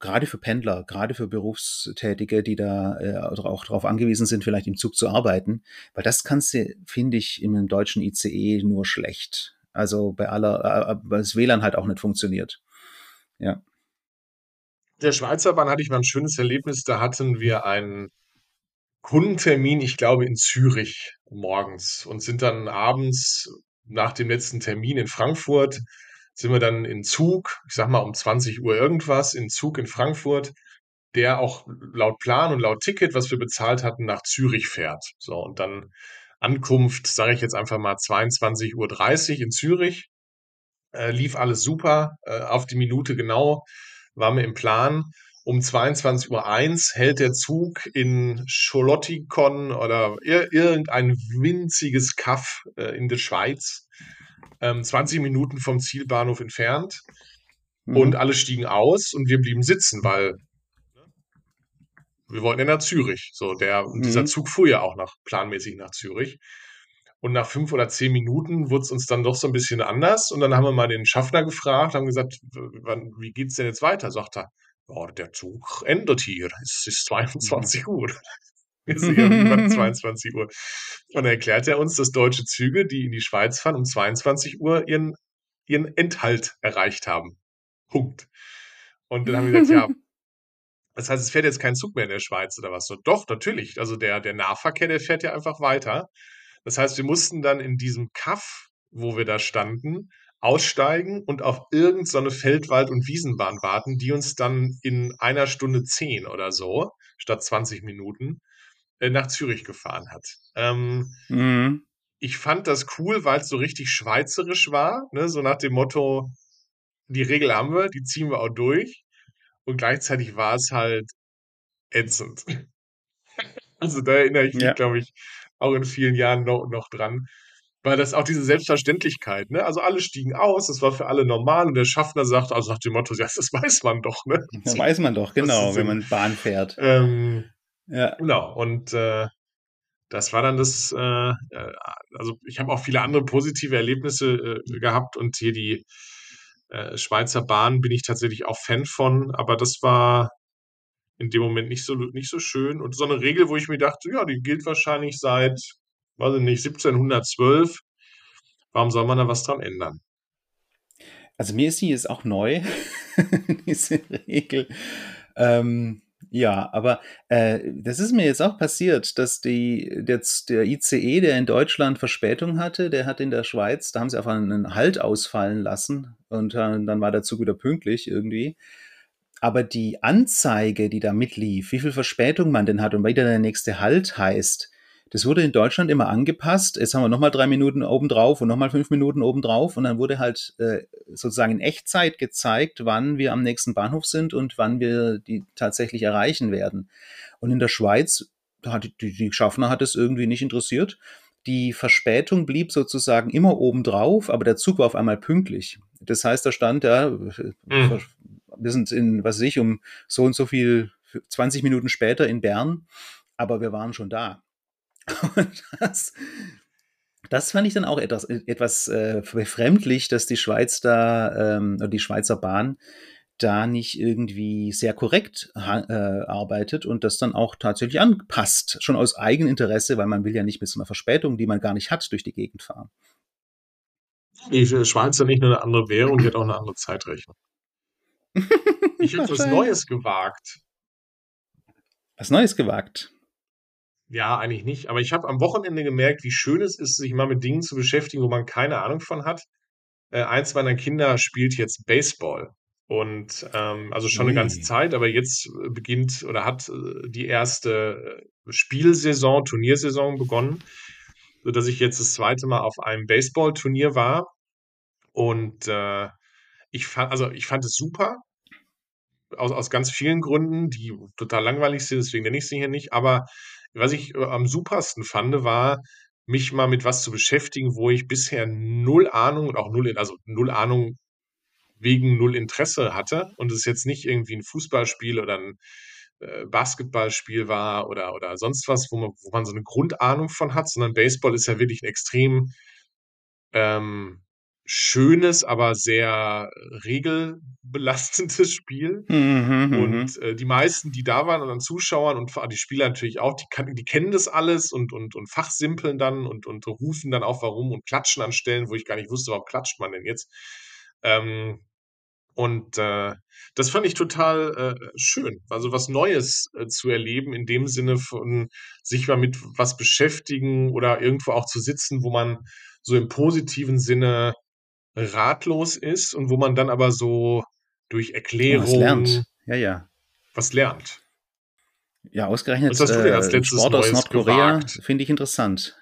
Gerade für Pendler, gerade für Berufstätige, die da äh, auch darauf angewiesen sind, vielleicht im Zug zu arbeiten. Weil das kannst du, finde ich, in einem deutschen ICE nur schlecht. Also bei aller, äh, weil das WLAN halt auch nicht funktioniert. Ja. der Schweizer Bahn hatte ich mal ein schönes Erlebnis. Da hatten wir einen Kundentermin, ich glaube, in Zürich morgens und sind dann abends nach dem letzten Termin in Frankfurt, sind wir dann in Zug, ich sag mal um 20 Uhr irgendwas, in Zug in Frankfurt, der auch laut Plan und laut Ticket, was wir bezahlt hatten, nach Zürich fährt. So, und dann Ankunft, sage ich jetzt einfach mal 22.30 Uhr in Zürich. Äh, lief alles super, äh, auf die Minute genau, war mir im Plan. Um 22.01 Uhr hält der Zug in Scholottikon oder ir irgendein winziges Kaff äh, in der Schweiz, ähm, 20 Minuten vom Zielbahnhof entfernt. Und Mhm. alle stiegen aus und wir blieben sitzen, weil wir wollten ja nach Zürich. So, der, und dieser Mhm. Zug fuhr ja auch nach, planmäßig nach Zürich. Und nach fünf oder zehn Minuten wurde es uns dann doch so ein bisschen anders. Und dann haben wir mal den Schaffner gefragt, haben gesagt, wann, wie geht's denn jetzt weiter? Sagt er, ja, der Zug endet hier. Es ist 22 Uhr. Wir sehen irgendwann 22 Uhr. Und dann erklärt er uns, dass deutsche Züge, die in die Schweiz fahren, um 22 Uhr ihren, ihren Enthalt erreicht haben. Punkt. Und dann haben wir gesagt, ja, das heißt, es fährt jetzt kein Zug mehr in der Schweiz oder was? So, doch, natürlich. Also der, der Nahverkehr, der fährt ja einfach weiter. Das heißt, wir mussten dann in diesem Kaff, wo wir da standen, aussteigen und auf irgendeine so Feldwald- und Wiesenbahn warten, die uns dann in einer Stunde zehn oder so, statt 20 Minuten, äh, nach Zürich gefahren hat. Ähm, Mhm. ich fand das cool, weil es so richtig schweizerisch war, ne? so nach dem Motto, die Regel haben wir, die ziehen wir auch durch. Und gleichzeitig war es halt ätzend. Also da erinnere ich mich, Ja. glaube ich, auch in vielen Jahren noch, noch dran. Weil das auch diese Selbstverständlichkeit, ne? Also alle stiegen aus, das war für alle normal und der Schaffner sagt, also nach dem Motto, ja, das weiß man doch, ne? Da weiß man doch, Das genau, wenn man Bahn fährt. ähm, Ja. genau, und äh, das war dann das, äh, äh, also ich habe auch viele andere positive Erlebnisse äh, gehabt und hier die äh, Schweizer Bahn bin ich tatsächlich auch Fan von, aber das war in dem Moment nicht so, nicht so schön. Und so eine Regel, wo ich mir dachte, ja, die gilt wahrscheinlich seit, weiß ich nicht, 1712. Warum soll man da was dran ändern? Also mir ist die jetzt auch neu, diese Regel. Ähm, ja, aber äh, das ist mir jetzt auch passiert, dass die, der, der ICE, der in Deutschland Verspätung hatte, der hat in der Schweiz, da haben sie einfach einen Halt ausfallen lassen und äh, dann war der Zug wieder pünktlich irgendwie. Aber die Anzeige, die da mitlief, wie viel Verspätung man denn hat und wieder der nächste Halt heißt, das wurde in Deutschland immer angepasst. Jetzt haben wir nochmal drei Minuten obendrauf und nochmal fünf Minuten obendrauf. Und dann wurde halt äh, sozusagen in Echtzeit gezeigt, wann wir am nächsten Bahnhof sind und wann wir die tatsächlich erreichen werden. Und in der Schweiz, hat die, die Schaffner hat es irgendwie nicht interessiert. Die Verspätung blieb sozusagen immer obendrauf, aber der Zug war auf einmal pünktlich. Das heißt, da stand ja, mhm. wir sind in, was weiß ich, um so und so viel, 20 Minuten später in Bern, aber wir waren schon da. Und das, das fand ich dann auch etwas, etwas äh, befremdlich, dass die Schweiz da, ähm, die Schweizer Bahn da nicht irgendwie sehr korrekt äh, arbeitet und das dann auch tatsächlich anpasst, schon aus Eigeninteresse, weil man will ja nicht mit so einer Verspätung, die man gar nicht hat, durch die Gegend fahren. Die Schweiz hat nicht nur eine andere Währung, die hat auch eine andere Zeitrechnung. Ich habe was Neues gewagt. Was Neues gewagt? Ja, eigentlich nicht. Aber ich habe am Wochenende gemerkt, wie schön es ist, sich mal mit Dingen zu beschäftigen, wo man keine Ahnung von hat. Äh, eins meiner Kinder spielt jetzt Baseball. Und ähm, also schon eine ganze Zeit, aber jetzt beginnt oder hat äh, die erste äh, Spielsaison, Turniersaison begonnen, sodass ich jetzt das zweite Mal auf einem Baseballturnier war. Und äh, ich fand, also ich fand es super, aus, aus ganz vielen Gründen, die total langweilig sind, deswegen nenne ich sie hier nicht. Aber was ich äh, am supersten fand, war, mich mal mit was zu beschäftigen, wo ich bisher null Ahnung und auch null, also null Ahnung wegen null Interesse hatte und es jetzt nicht irgendwie ein Fußballspiel oder ein äh, Basketballspiel war oder, oder sonst was, wo man, wo man so eine Grundahnung von hat, sondern Baseball ist ja wirklich ein extrem ähm, schönes, aber sehr regelbelastendes Spiel. Mhm, mhm, und äh, die meisten, die da waren und an Zuschauern und die Spieler natürlich auch, die, kann, die kennen das alles und, und, und fachsimpeln dann und, und rufen dann auch warum und klatschen an Stellen, wo ich gar nicht wusste, warum klatscht man denn jetzt. Ähm, und äh, das fand ich total äh, schön, also was Neues äh, zu erleben, in dem Sinne von sich mal mit was beschäftigen oder irgendwo auch zu sitzen, wo man so im positiven Sinne ratlos ist und wo man dann aber so durch Erklärung was lernt. Ja, ja. Was lernt. Ja, ausgerechnet was hast du denn als äh, Sport aus Nordkorea finde ich interessant.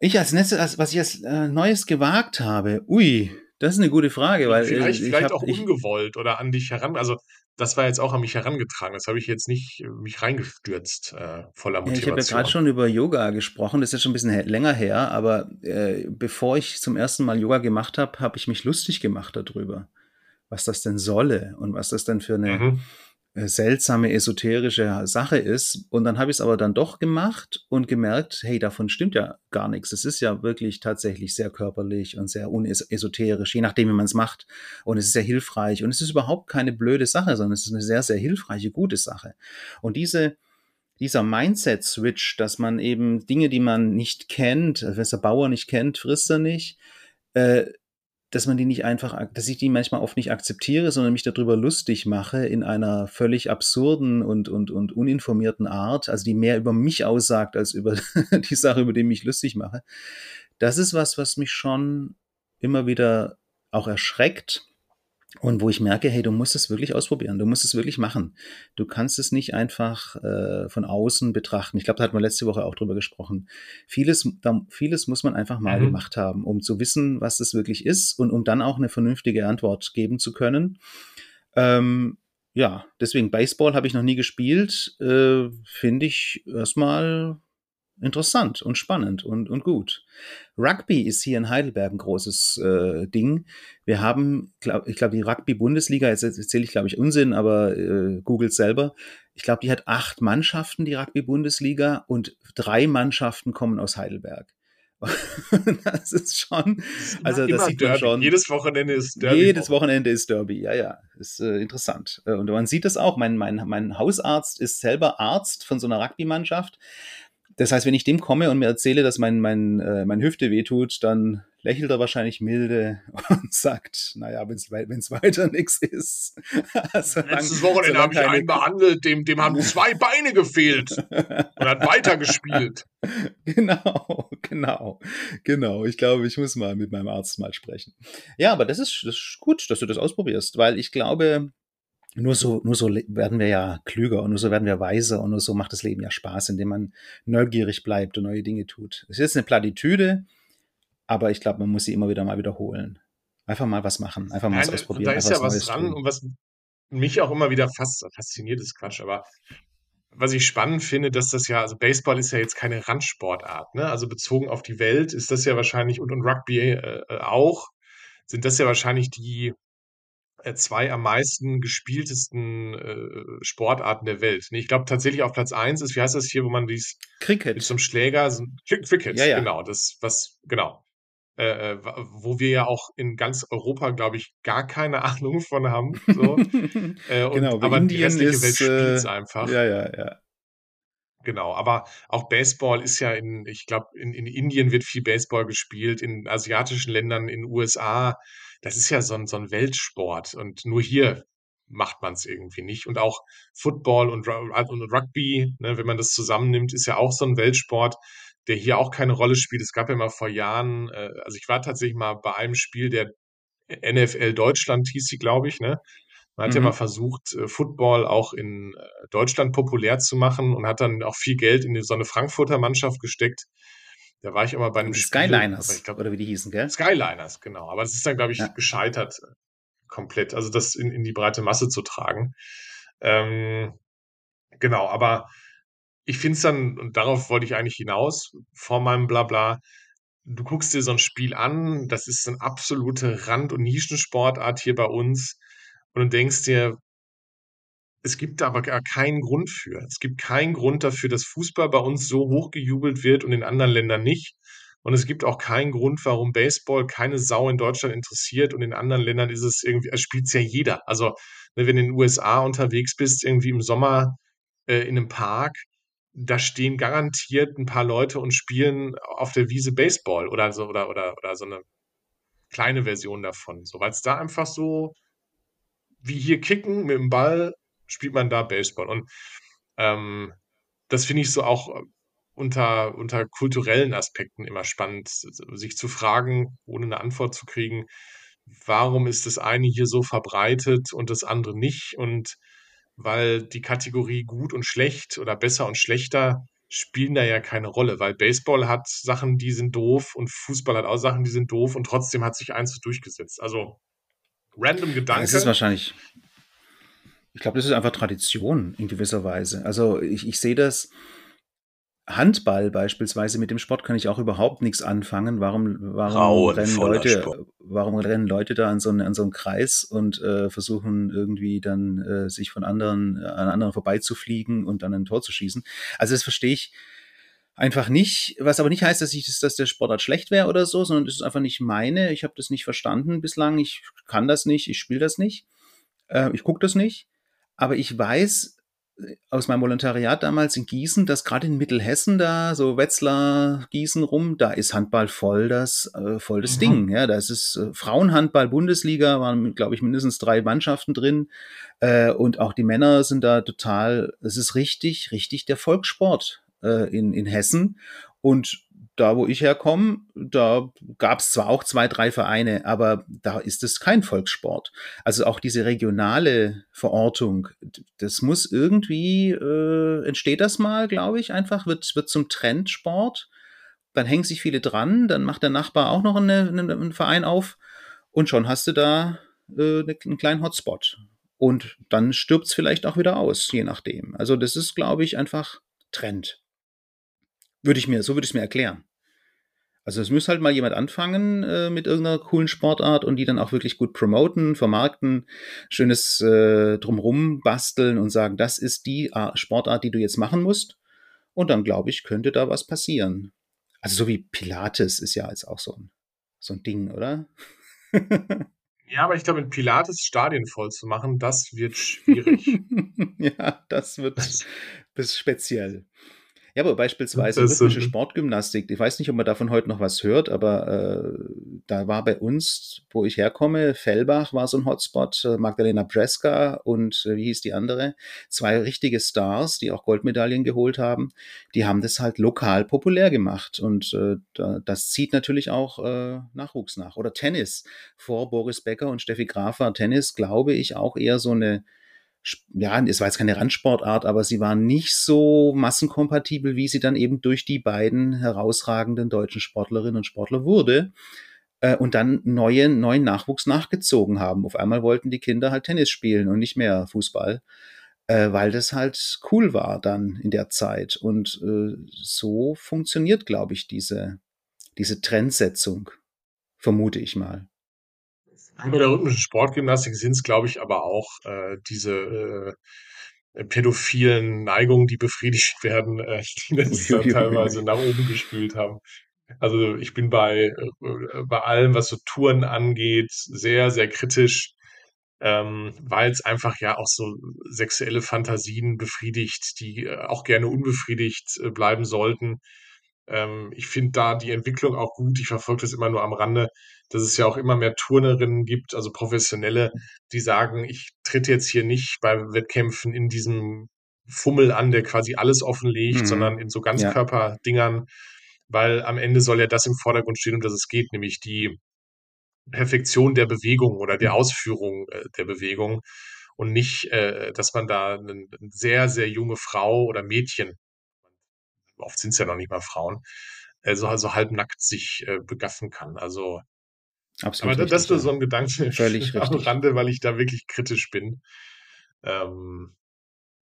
Ich als letztes, was ich als äh, Neues gewagt habe, ui, das ist eine gute Frage, weil vielleicht, äh, vielleicht hab, auch ungewollt oder an dich heran. Also das war jetzt auch an mich herangetragen. Das habe ich jetzt nicht äh, mich reingestürzt, äh, voller Motivation. Ja, ich habe ja gerade schon über Yoga gesprochen. Das ist schon ein bisschen länger her, aber äh, bevor ich zum ersten Mal Yoga gemacht habe, habe ich mich lustig gemacht darüber, was das denn solle und was das denn für eine mhm. Äh, seltsame esoterische Sache ist. Und dann habe ich es aber dann doch gemacht und gemerkt, hey, davon stimmt ja gar nichts. Es ist ja wirklich tatsächlich sehr körperlich und sehr unesoterisch, je nachdem, wie man es macht. Und es ist sehr hilfreich. Und es ist überhaupt keine blöde Sache, sondern es ist eine sehr, sehr hilfreiche, gute Sache. Und diese, dieser Mindset-Switch, dass man eben Dinge, die man nicht kennt, also der Bauer nicht kennt, frisst er nicht, äh, dass man die nicht einfach, dass ich die manchmal oft nicht akzeptiere, sondern mich darüber lustig mache in einer völlig absurden und, und, und uninformierten Art, also die mehr über mich aussagt als über die Sache, über die ich lustig mache. Das ist was, was mich schon immer wieder auch erschreckt und wo ich merke, hey, du musst es wirklich ausprobieren, du musst es wirklich machen. Du kannst es nicht einfach äh, von außen betrachten. Ich glaube, da hatten wir letzte Woche auch drüber gesprochen. Vieles, da, vieles muss man einfach mal mhm. gemacht haben, um zu wissen, was das wirklich ist und um dann auch eine vernünftige Antwort geben zu können. Ähm, ja, deswegen Baseball habe ich noch nie gespielt. Äh, Finde ich erstmal interessant und spannend und, und gut. Rugby ist hier in Heidelberg ein großes äh, Ding. Wir haben, glaub, ich glaube, die Rugby-Bundesliga, jetzt erzähle ich, glaube ich, Unsinn, aber äh, googelt selber. Ich glaube, die hat acht Mannschaften, die Rugby-Bundesliga, und drei Mannschaften kommen aus Heidelberg. das ist schon, also das sieht man schon. Jedes Wochenende ist Derby. Jedes Wochenende ist Derby, ja, ja, ist äh, interessant. Äh, und man sieht es auch. Mein, mein, mein Hausarzt ist selber Arzt von so einer Rugby-Mannschaft. Das heißt, wenn ich dem komme und mir erzähle, dass mein, mein, äh, mein Hüfte wehtut, dann lächelt er wahrscheinlich milde und sagt, naja, wenn es weiter nichts ist. solange, Letztes Wochenende habe ich einen behandelt, dem, dem haben zwei Beine gefehlt und hat weitergespielt. Genau, genau, genau. Ich glaube, ich muss mal mit meinem Arzt mal sprechen. Ja, aber das ist, das ist gut, dass du das ausprobierst, weil ich glaube, nur so, nur so werden wir ja klüger und nur so werden wir weiser und nur so macht das Leben ja Spaß, indem man neugierig bleibt und neue Dinge tut. Es ist eine Plattitüde, aber ich glaube, man muss sie immer wieder mal wiederholen. Einfach mal was machen, einfach mal Nein, was ausprobieren. Da ist ja was, was dran tun. und was mich auch immer wieder fast fasziniert ist Quatsch, aber was ich spannend finde, dass das ja, also Baseball ist ja jetzt keine Randsportart, ne? Also bezogen auf die Welt ist das ja wahrscheinlich und, und Rugby äh, äh auch, sind das ja wahrscheinlich die zwei am meisten gespieltesten äh, Sportarten der Welt. Nee, ich glaube tatsächlich auf Platz eins ist, wie heißt das hier, wo man dies Cricket zum Schläger, so, Cricket, ja, ja. genau, das was genau. Äh, äh wo wir ja auch in ganz Europa, glaube ich, gar keine Ahnung von haben. So. äh, und, genau, aber Indien die restliche ist, Welt spielt äh, einfach. Ja, ja, ja. Genau, aber auch Baseball ist ja in, ich glaube, in, in Indien wird viel Baseball gespielt, in asiatischen Ländern, in USA das ist ja so ein, so ein Weltsport und nur hier macht man es irgendwie nicht. Und auch Football und, und Rugby, ne, wenn man das zusammennimmt, ist ja auch so ein Weltsport, der hier auch keine Rolle spielt. Es gab ja mal vor Jahren, äh, also ich war tatsächlich mal bei einem Spiel der NFL Deutschland hieß sie, glaube ich, ne? Man hat mhm. ja mal versucht, äh, Football auch in äh, Deutschland populär zu machen und hat dann auch viel Geld in so eine Frankfurter Mannschaft gesteckt. Da war ich immer bei einem Spiel, Skyliners, glaub, oder wie die hießen, gell? Skyliners, genau. Aber es ist dann, glaube ich, ja. gescheitert komplett, also das in, in die breite Masse zu tragen. Ähm, genau, aber ich finde es dann, und darauf wollte ich eigentlich hinaus, vor meinem Blabla, du guckst dir so ein Spiel an, das ist eine absolute Rand- und Nischensportart hier bei uns, und du denkst dir, es gibt aber gar keinen Grund für. Es gibt keinen Grund dafür, dass Fußball bei uns so hochgejubelt wird und in anderen Ländern nicht. Und es gibt auch keinen Grund, warum Baseball keine Sau in Deutschland interessiert und in anderen Ländern ist es irgendwie, es spielt es ja jeder. Also, ne, wenn du in den USA unterwegs bist, irgendwie im Sommer äh, in einem Park, da stehen garantiert ein paar Leute und spielen auf der Wiese Baseball oder so oder oder oder so eine kleine Version davon. So, weil es da einfach so wie hier kicken mit dem Ball spielt man da Baseball. Und ähm, das finde ich so auch äh, unter, unter kulturellen Aspekten immer spannend, sich zu fragen, ohne eine Antwort zu kriegen, warum ist das eine hier so verbreitet und das andere nicht? Und weil die Kategorie gut und schlecht oder besser und schlechter spielen da ja keine Rolle, weil Baseball hat Sachen, die sind doof und Fußball hat auch Sachen, die sind doof und trotzdem hat sich eins durchgesetzt. Also random Gedanke. Es ist wahrscheinlich, ich glaube, das ist einfach Tradition in gewisser Weise. Also ich, ich sehe das. Handball beispielsweise mit dem Sport kann ich auch überhaupt nichts anfangen. Warum, warum rennen Leute, warum rennen Leute da an so, einen, an so einen Kreis und äh, versuchen irgendwie dann äh, sich von anderen an anderen vorbeizufliegen und dann ein Tor zu schießen? Also das verstehe ich einfach nicht, was aber nicht heißt, dass ich dass der Sportart schlecht wäre oder so, sondern das ist einfach nicht meine. Ich habe das nicht verstanden bislang. Ich kann das nicht, ich spiele das nicht, äh, ich gucke das nicht. Aber ich weiß äh, aus meinem Volontariat damals in Gießen, dass gerade in Mittelhessen da, so Wetzlar, Gießen rum, da ist Handball voll das, äh, voll das mhm. Ding. Ja, da ist es äh, Frauenhandball, Bundesliga, waren, glaube ich, mindestens drei Mannschaften drin. Äh, und auch die Männer sind da total, es ist richtig, richtig der Volkssport äh, in, in Hessen. Und da, wo ich herkomme, da gab es zwar auch zwei, drei Vereine, aber da ist es kein Volkssport. Also auch diese regionale Verortung, das muss irgendwie, äh, entsteht das mal, glaube ich, einfach, wird, wird zum Trendsport. Dann hängen sich viele dran, dann macht der Nachbar auch noch eine, eine, einen Verein auf und schon hast du da äh, einen kleinen Hotspot. Und dann stirbt es vielleicht auch wieder aus, je nachdem. Also das ist, glaube ich, einfach Trend. Würde ich mir, so würde ich es mir erklären. Also es muss halt mal jemand anfangen äh, mit irgendeiner coolen Sportart und die dann auch wirklich gut promoten, vermarkten, schönes äh, drumrum basteln und sagen, das ist die Sportart, die du jetzt machen musst. Und dann glaube ich, könnte da was passieren. Also so wie Pilates ist ja jetzt auch so ein, so ein Ding, oder? ja, aber ich glaube, in Pilates Stadien voll zu machen, das wird schwierig. ja, das wird bis speziell. Ja, aber beispielsweise rhythmische Sportgymnastik, ich weiß nicht, ob man davon heute noch was hört, aber äh, da war bei uns, wo ich herkomme, Fellbach war so ein Hotspot, äh, Magdalena Breska und äh, wie hieß die andere? Zwei richtige Stars, die auch Goldmedaillen geholt haben, die haben das halt lokal populär gemacht und äh, da, das zieht natürlich auch äh, Nachwuchs nach. Oder Tennis. Vor Boris Becker und Steffi Graf war Tennis, glaube ich, auch eher so eine ja, es war jetzt keine Randsportart, aber sie war nicht so massenkompatibel, wie sie dann eben durch die beiden herausragenden deutschen Sportlerinnen und Sportler wurde äh, und dann neue, neuen Nachwuchs nachgezogen haben. Auf einmal wollten die Kinder halt Tennis spielen und nicht mehr Fußball, äh, weil das halt cool war dann in der Zeit. Und äh, so funktioniert, glaube ich, diese, diese Trendsetzung, vermute ich mal. Bei der rhythmischen Sportgymnastik sind es, glaube ich, aber auch äh, diese äh, pädophilen Neigungen, die befriedigt werden, äh, die das dann teilweise nach oben gespült haben. Also ich bin bei, äh, bei allem, was so Touren angeht, sehr, sehr kritisch, ähm, weil es einfach ja auch so sexuelle Fantasien befriedigt, die äh, auch gerne unbefriedigt äh, bleiben sollten. Ähm, ich finde da die Entwicklung auch gut. Ich verfolge das immer nur am Rande, dass es ja auch immer mehr Turnerinnen gibt, also Professionelle, die sagen, ich trete jetzt hier nicht bei Wettkämpfen in diesem Fummel an, der quasi alles offenlegt, mhm. sondern in so Ganzkörperdingern, weil am Ende soll ja das im Vordergrund stehen, um das es geht, nämlich die Perfektion der Bewegung oder der mhm. Ausführung äh, der Bewegung und nicht, äh, dass man da eine sehr, sehr junge Frau oder Mädchen oft sind es ja noch nicht mal Frauen, äh, so also halbnackt sich äh, begaffen kann. Also Absolut aber richtig, das ist nur so ein Gedanke Völlig am richtig. Rande, weil ich da wirklich kritisch bin. Ähm,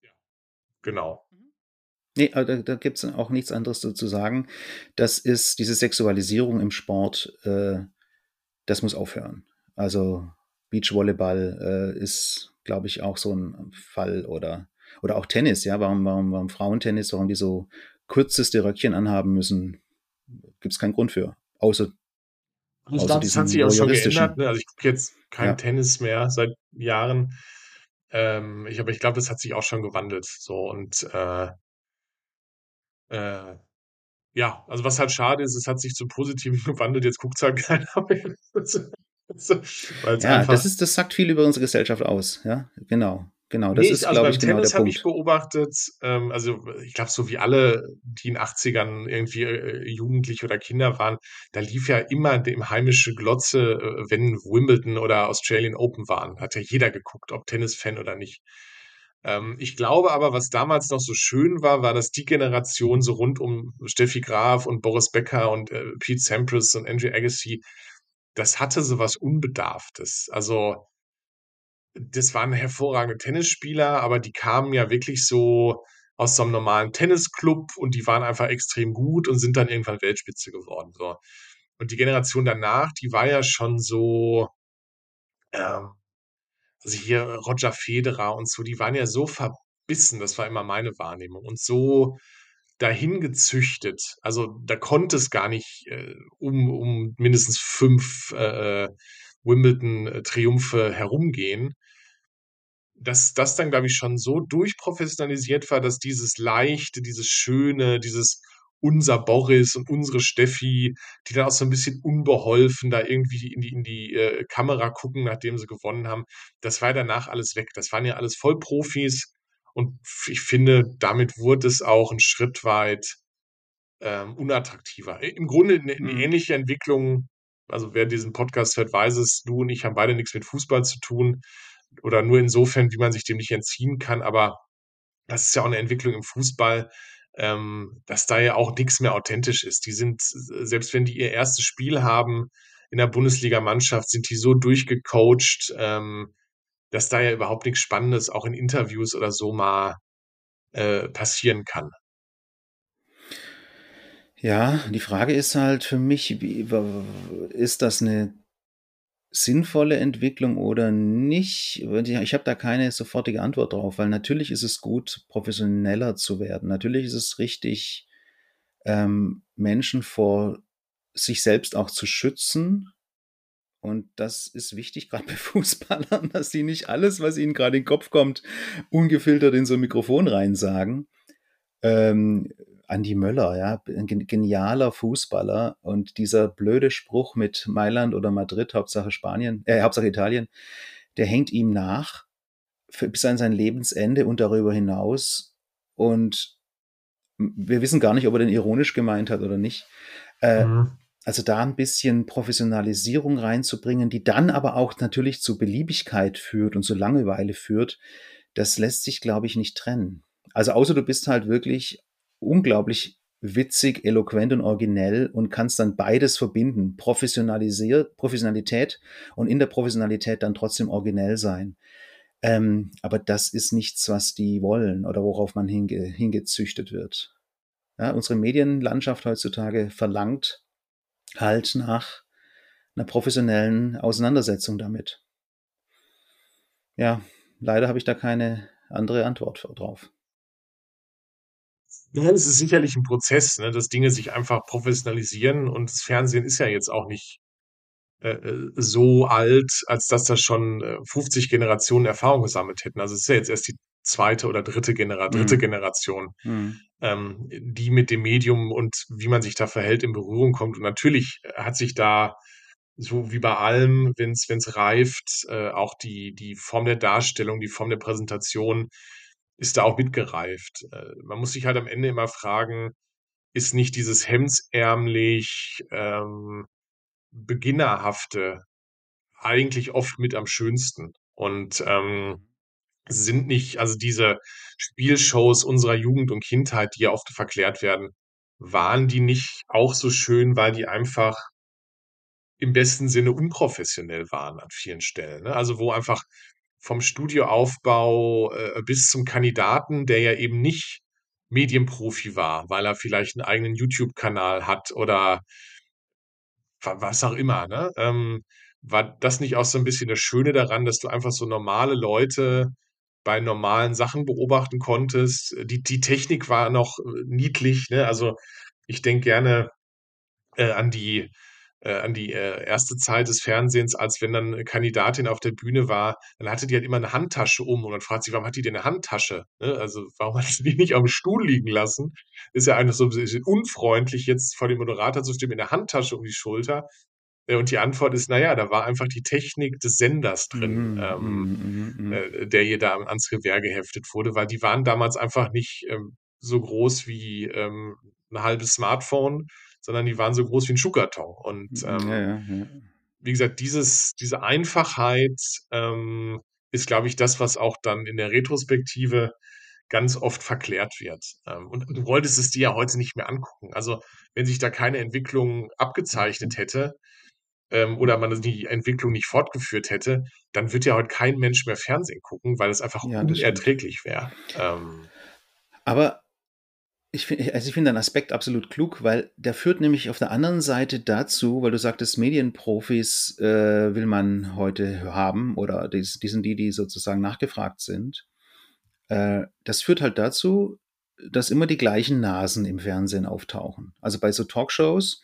ja, genau. Nee, da, da gibt es auch nichts anderes zu sagen. Das ist diese Sexualisierung im Sport, äh, das muss aufhören. Also Beachvolleyball äh, ist, glaube ich, auch so ein Fall oder oder auch Tennis, ja, warum, warum, warum Frauentennis, warum die so kürzeste Röckchen anhaben müssen, gibt es keinen Grund für. Außer, also außer das hat sich auch schon geändert. Ne? Also ich gucke jetzt kein ja. Tennis mehr seit Jahren. Ähm, ich, aber ich glaube, das hat sich auch schon gewandelt. So und äh, äh, ja, also was halt schade ist, es hat sich zum Positiven gewandelt. Jetzt guckt es halt keiner mehr. ja, das ist, das sagt viel über unsere Gesellschaft aus. Ja, genau. Genau, das nee, ist, also beim ich, genau Tennis habe ich beobachtet, ähm, also ich glaube, so wie alle, die in den 80ern irgendwie äh, Jugendliche oder Kinder waren, da lief ja immer dem heimische Glotze, äh, wenn Wimbledon oder Australian Open waren. Hat ja jeder geguckt, ob Tennisfan oder nicht. Ähm, ich glaube aber, was damals noch so schön war, war, dass die Generation so rund um Steffi Graf und Boris Becker und äh, Pete Sampras und Andrew Agassi, das hatte so was Unbedarftes. Also das waren hervorragende Tennisspieler, aber die kamen ja wirklich so aus so einem normalen Tennisclub und die waren einfach extrem gut und sind dann irgendwann Weltspitze geworden. So. Und die Generation danach, die war ja schon so, ähm, also hier Roger Federer und so, die waren ja so verbissen, das war immer meine Wahrnehmung, und so dahin gezüchtet. Also da konnte es gar nicht äh, um, um mindestens fünf äh, äh Wimbledon-Triumphe herumgehen, dass das dann, glaube ich, schon so durchprofessionalisiert war, dass dieses Leichte, dieses Schöne, dieses unser Boris und unsere Steffi, die dann auch so ein bisschen unbeholfen da irgendwie in die, in die äh, Kamera gucken, nachdem sie gewonnen haben, das war danach alles weg. Das waren ja alles Vollprofis und ich finde, damit wurde es auch ein Schritt weit ähm, unattraktiver. Im Grunde eine, eine mhm. ähnliche Entwicklung, also wer diesen Podcast hört, weiß es, du und ich haben beide nichts mit Fußball zu tun oder nur insofern, wie man sich dem nicht entziehen kann. Aber das ist ja auch eine Entwicklung im Fußball, ähm, dass da ja auch nichts mehr authentisch ist. Die sind, selbst wenn die ihr erstes Spiel haben in der Bundesliga-Mannschaft, sind die so durchgecoacht, ähm, dass da ja überhaupt nichts Spannendes auch in Interviews oder so mal äh, passieren kann. Ja, die Frage ist halt für mich, wie, ist das eine sinnvolle Entwicklung oder nicht? Ich habe da keine sofortige Antwort drauf, weil natürlich ist es gut, professioneller zu werden. Natürlich ist es richtig, ähm, Menschen vor sich selbst auch zu schützen. Und das ist wichtig, gerade bei Fußballern, dass sie nicht alles, was ihnen gerade in den Kopf kommt, ungefiltert in so ein Mikrofon reinsagen. Ähm, Andi Möller, ja, ein genialer Fußballer und dieser blöde Spruch mit Mailand oder Madrid, Hauptsache Spanien, äh, Hauptsache Italien, der hängt ihm nach bis an sein Lebensende und darüber hinaus und wir wissen gar nicht, ob er den ironisch gemeint hat oder nicht. Äh, mhm. Also da ein bisschen Professionalisierung reinzubringen, die dann aber auch natürlich zu Beliebigkeit führt und zu Langeweile führt, das lässt sich, glaube ich, nicht trennen. Also außer du bist halt wirklich unglaublich witzig, eloquent und originell und kannst dann beides verbinden. Professionalisiert, Professionalität und in der Professionalität dann trotzdem originell sein. Ähm, aber das ist nichts, was die wollen oder worauf man hinge, hingezüchtet wird. Ja, unsere Medienlandschaft heutzutage verlangt halt nach einer professionellen Auseinandersetzung damit. Ja, leider habe ich da keine andere Antwort drauf. Ja, es ist sicherlich ein Prozess, ne, dass Dinge sich einfach professionalisieren und das Fernsehen ist ja jetzt auch nicht äh, äh so alt, als dass das schon äh, 50 Generationen Erfahrung gesammelt hätten. Also es ist ja jetzt erst die zweite oder dritte, Genera dritte mhm. Generation, mhm. Ähm, die mit dem Medium und wie man sich da verhält in Berührung kommt. Und natürlich hat sich da so wie bei allem, wenn es reift, äh, auch die, die Form der Darstellung, die Form der Präsentation ist da auch mitgereift. Äh, man muss sich halt am Ende immer fragen, ist nicht dieses hemdsärmlich ähm, beginnerhafte eigentlich oft mit am schönsten und ähm, sind nicht, also diese Spielshows unserer Jugend und Kindheit, die ja oft verklärt werden, waren die nicht auch so schön, weil die einfach im besten Sinne unprofessionell waren an vielen Stellen. Ne? Also wo einfach vom Studioaufbau äh, bis zum Kandidaten, der ja eben nicht Medienprofi war, weil er vielleicht einen eigenen YouTube-Kanal hat oder was auch immer, ne? Ähm, war das nicht auch so ein bisschen das Schöne daran, dass du einfach so normale Leute bei normalen Sachen beobachten konntest? Die, die Technik war noch äh, niedlich, ne? Also ich denke gerne äh, an die an die äh, erste Zeit des Fernsehens, als wenn dann eine Kandidatin auf der Bühne war, dann hatte die halt immer eine Handtasche um und man fragt sich, warum hat die denn eine Handtasche? Ne? Also warum hat sie die nicht auf dem Stuhl liegen lassen? Ist ja eigentlich so ein bisschen unfreundlich, jetzt vor dem Moderator zu stehen mit einer Handtasche um die Schulter. Äh, und die Antwort ist, naja, da war einfach die Technik des Senders drin, mm, ähm, mm, mm, äh, der hier da ans Revier geheftet wurde, weil die waren damals einfach nicht ähm, so groß wie ähm, ein halbes Smartphone, sondern die waren so groß wie ein Schuhkarton. Und ähm, ja, ja, ja. wie gesagt, dieses, diese Einfachheit ähm, ist, glaube ich, das, was auch dann in der Retrospektive ganz oft verklärt wird. Ähm, und du wolltest es dir ja heute nicht mehr angucken. Also wenn sich da keine Entwicklung abgezeichnet hätte, ähm, oder man die Entwicklung nicht fortgeführt hätte, dann wird ja heute kein Mensch mehr Fernsehen gucken, weil es einfach ja, unerträglich wäre. Ähm, Aber ich finde also ich finde den Aspekt absolut klug, weil der führt nämlich auf der anderen Seite dazu, weil du sagtest, Medienprofis äh, will man heute haben oder die, die sind die, die sozusagen nachgefragt sind. Äh, das führt halt dazu, dass immer die gleichen Nasen im Fernsehen auftauchen. Also bei so Talkshows,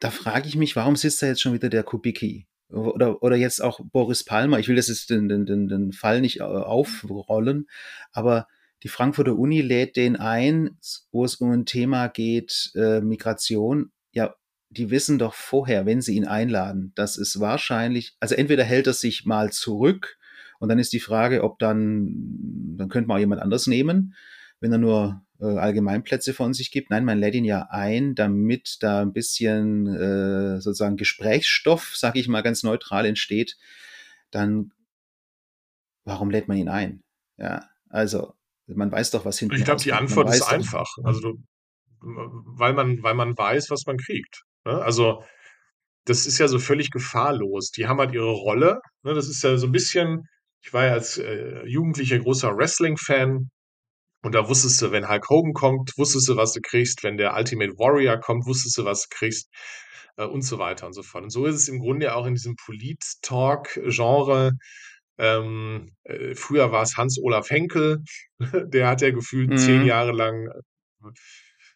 da frage ich mich, warum sitzt da jetzt schon wieder der Kubicki? Oder, oder jetzt auch Boris Palmer. Ich will das jetzt den, den, den, den Fall nicht äh, aufrollen, aber die Frankfurter Uni lädt den ein, wo es um ein Thema geht, äh, Migration. Ja, die wissen doch vorher, wenn sie ihn einladen, dass es wahrscheinlich, also entweder hält er sich mal zurück und dann ist die Frage, ob dann, dann könnte man auch jemand anders nehmen, wenn er nur äh, Allgemeinplätze von sich gibt. Nein, man lädt ihn ja ein, damit da ein bisschen äh, sozusagen Gesprächsstoff, sage ich mal ganz neutral, entsteht. Dann, warum lädt man ihn ein? Ja, also man weiß doch, was hinten Ich glaube, die Antwort ist einfach. Also weil man, weil man weiß, was man kriegt. Ne? Also das ist ja so völlig gefahrlos. Die haben halt ihre Rolle. Ne? Das ist ja so ein bisschen, ich war ja als äh, Jugendlicher großer Wrestling-Fan und da wusstest du, wenn Hulk Hogan kommt, wusstest du, was du kriegst. Wenn der Ultimate Warrior kommt, wusstest du, was du kriegst. Äh, und so weiter und so fort. Und so ist es im Grunde auch in diesem Polit-Talk-Genre. Ähm, äh, früher war es Hans-Olaf Henkel, der hat ja gefühlt mhm. zehn Jahre lang, äh,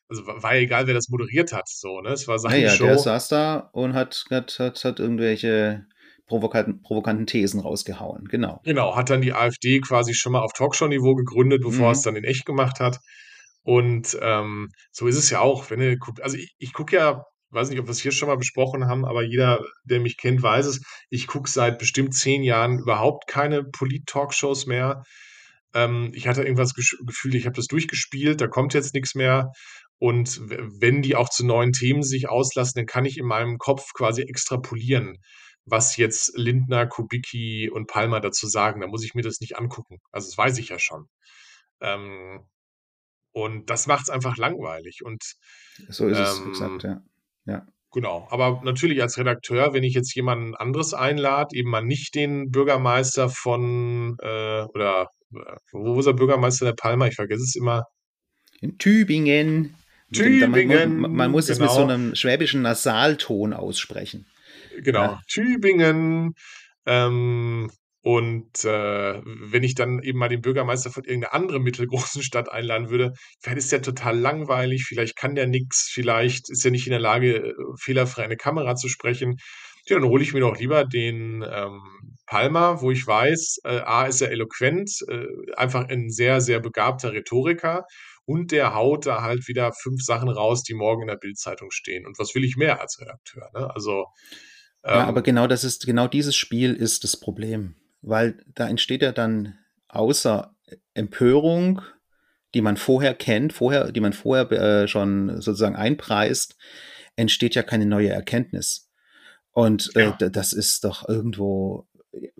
also war ja egal, wer das moderiert hat, so, ne? Es war seine naja, Show. Der saß da und hat, hat, hat, hat irgendwelche provokanten, provokanten Thesen rausgehauen, genau. Genau, hat dann die AfD quasi schon mal auf Talkshow-Niveau gegründet, bevor mhm. es dann in echt gemacht hat. Und ähm, so ist es ja auch, wenn du, also ich, ich gucke ja, weiß nicht, ob wir es hier schon mal besprochen haben, aber jeder, der mich kennt, weiß es, ich gucke seit bestimmt zehn Jahren überhaupt keine Polit-Talkshows mehr. Ähm, ich hatte irgendwas Gefühl, ich habe das durchgespielt, da kommt jetzt nichts mehr. Und wenn die auch zu neuen Themen sich auslassen, dann kann ich in meinem Kopf quasi extrapolieren, was jetzt Lindner, Kubicki und Palmer dazu sagen. Da muss ich mir das nicht angucken. Also das weiß ich ja schon. Ähm, und das macht es einfach langweilig. Und so ist es, ähm, exakt, ja. Ja. Genau, aber natürlich als Redakteur, wenn ich jetzt jemanden anderes einlade, eben mal nicht den Bürgermeister von, äh, oder äh, wo ist der Bürgermeister der Palma? Ich vergesse es immer. In Tübingen. Tübingen. Man, man muss genau. es mit so genau. einem schwäbischen Nasalton aussprechen. Genau, ja. Tübingen. Ähm, und äh, wenn ich dann eben mal den Bürgermeister von irgendeiner anderen mittelgroßen Stadt einladen würde, vielleicht ist der total langweilig, vielleicht kann der nichts, vielleicht ist er nicht in der Lage, äh, fehlerfrei eine Kamera zu sprechen. Ja, dann hole ich mir doch lieber den ähm, Palmer, wo ich weiß, äh, A ist er eloquent, äh, einfach ein sehr, sehr begabter Rhetoriker und der haut da halt wieder fünf Sachen raus, die morgen in der Bildzeitung stehen. Und was will ich mehr als Redakteur? Ne? Also ähm, ja, aber genau das ist genau dieses Spiel ist das Problem weil da entsteht ja dann außer Empörung, die man vorher kennt, vorher, die man vorher äh, schon sozusagen einpreist, entsteht ja keine neue Erkenntnis. Und äh, ja. das ist doch irgendwo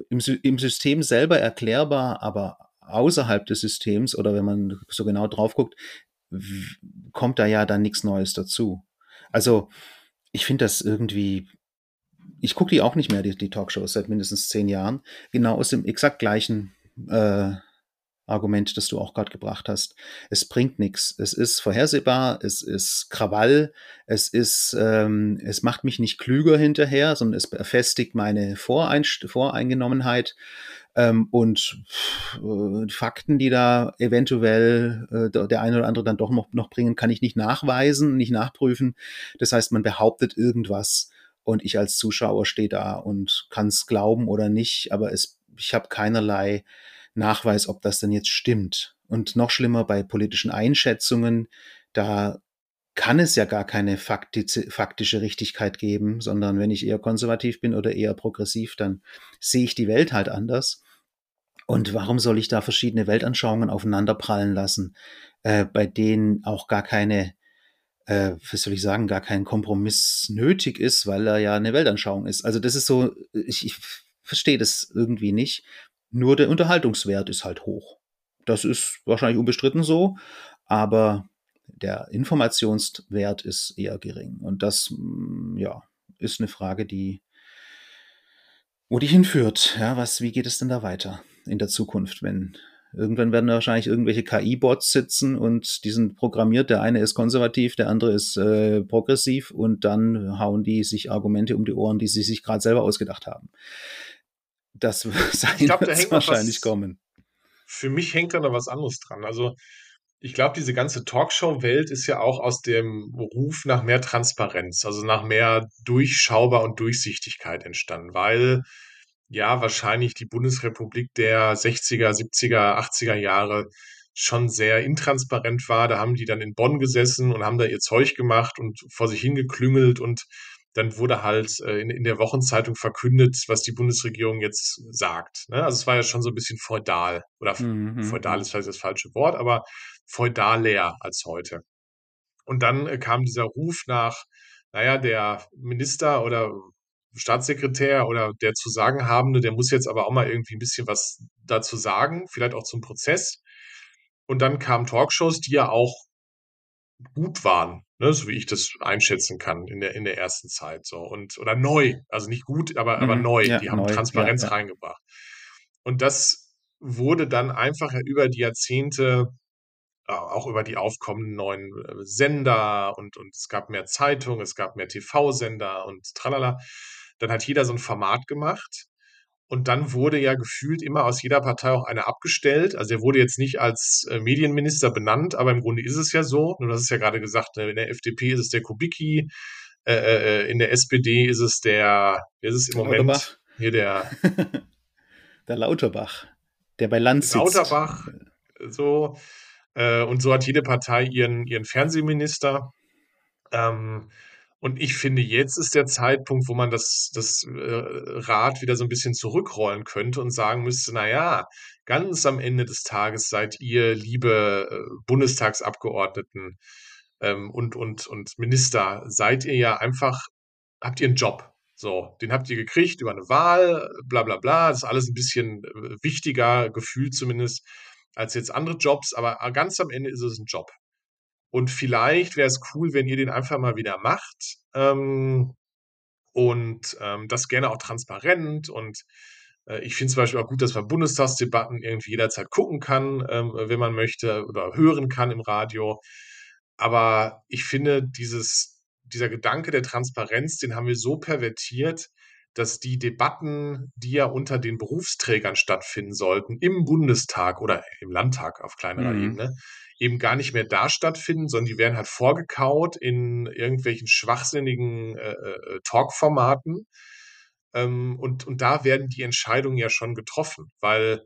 im, im System selber erklärbar, aber außerhalb des Systems oder wenn man so genau drauf guckt, kommt da ja dann nichts Neues dazu. Also ich finde das irgendwie ich gucke die auch nicht mehr, die, die Talkshows, seit mindestens zehn Jahren. Genau aus dem exakt gleichen äh, Argument, das du auch gerade gebracht hast. Es bringt nichts. Es ist vorhersehbar, es ist Krawall, es ist, ähm, es macht mich nicht klüger hinterher, sondern es befestigt meine Voreinst Voreingenommenheit. Ähm, und äh, Fakten, die da eventuell äh, der eine oder andere dann doch noch, noch bringen, kann ich nicht nachweisen, nicht nachprüfen. Das heißt, man behauptet irgendwas und ich als Zuschauer stehe da und kann es glauben oder nicht, aber es, ich habe keinerlei Nachweis, ob das denn jetzt stimmt. Und noch schlimmer bei politischen Einschätzungen, da kann es ja gar keine faktische Richtigkeit geben, sondern wenn ich eher konservativ bin oder eher progressiv, dann sehe ich die Welt halt anders. Und warum soll ich da verschiedene Weltanschauungen aufeinanderprallen lassen, äh, bei denen auch gar keine äh, was soll ich sagen, gar kein Kompromiss nötig ist, weil er ja eine Weltanschauung ist. Also das ist so, ich, ich verstehe das irgendwie nicht. Nur der Unterhaltungswert ist halt hoch. Das ist wahrscheinlich unbestritten so, aber der Informationswert ist eher gering. Und das, mm, ja, ist eine Frage, die, wo die hinführt. Ja, was, wie geht es denn da weiter in der Zukunft, wenn Irgendwann werden wahrscheinlich irgendwelche KI-Bots sitzen und die sind programmiert. Der eine ist konservativ, der andere ist äh, progressiv und dann hauen die sich Argumente um die Ohren, die sie sich gerade selber ausgedacht haben. Das sein ich glaub, da wahrscheinlich was, kommen. Für mich hängt da noch was anderes dran. Also ich glaube, diese ganze Talkshow-Welt ist ja auch aus dem Ruf nach mehr Transparenz, also nach mehr Durchschaubar und Durchsichtigkeit entstanden, weil ja wahrscheinlich die Bundesrepublik der 60er, 70er, 80er Jahre schon sehr intransparent war. Da haben die dann in Bonn gesessen und haben da ihr Zeug gemacht und vor sich hingeklüngelt und dann wurde halt äh, in, in der Wochenzeitung verkündet, was die Bundesregierung jetzt sagt. Ne? Also es war ja schon so ein bisschen feudal oder mhm. mhm feudal mhm. ist vielleicht das falsche Wort, aber feudaler als heute. Und dann äh, kam dieser Ruf nach, naja, der Minister oder Staatssekretär oder der zu sagen habende, der muss jetzt aber auch mal irgendwie ein bisschen was dazu sagen, vielleicht auch zum Prozess. Und dann kamen Talkshows, die ja auch gut waren, ne, so wie ich das einschätzen kann in der, in der ersten Zeit. So. Und, oder neu, also nicht gut, aber, mhm, aber neu. Ja, die haben neu, Transparenz ja, ja. reingebracht. Und das wurde dann einfach über die Jahrzehnte auch über die aufkommenden neuen äh, Sender und, und es gab mehr Zeitungen, es gab mehr TV-Sender und tralala. Dann hat jeder so ein Format gemacht. Und dann wurde ja gefühlt immer aus jeder Partei auch einer abgestellt. Also er wurde jetzt nicht als äh, Medienminister benannt, aber im Grunde ist es ja so. Nur das ist ja gerade gesagt, ne, in der FDP ist es der Kubicki, äh, äh, äh in der SPD ist es der, ist es im Moment Lauterbach. hier der der Lauterbach, der bei Lanz sitzt. Lauterbach, so Äh, und so hat jede Partei ihren, ihren Fernsehminister. Ähm, und ich finde, jetzt ist der Zeitpunkt, wo man das, das äh, Rad wieder so ein bisschen zurückrollen könnte und sagen müsste, na ja, ganz am Ende des Tages seid ihr, liebe äh, Bundestagsabgeordneten ähm, und, und, und Minister, seid ihr ja einfach, habt ihr einen Job. So, den habt ihr gekriegt über eine Wahl, bla bla bla. Das ist alles ein bisschen äh, wichtiger, gefühlt zumindest, als jetzt andere Jobs, aber ganz am Ende ist es ein Job. Und vielleicht wäre es cool, wenn ihr den einfach mal wieder macht. Ähm, und ähm, das gerne auch transparent. Und äh, ich finde zum Beispiel auch gut, dass man Bundestagsdebatten irgendwie jederzeit gucken kann, ähm, wenn man möchte, oder hören kann im Radio. Aber ich finde, dieses, dieser Gedanke der Transparenz, den haben wir so pervertiert, dass die Debatten, die ja unter den Berufsträgern stattfinden sollten, im Bundestag oder im Landtag auf kleinerer mhm. Ebene, eben gar nicht mehr da stattfinden, sondern die werden halt vorgekaut in irgendwelchen schwachsinnigen äh, äh, Talkformaten. Ähm, und, und da werden die Entscheidungen ja schon getroffen, weil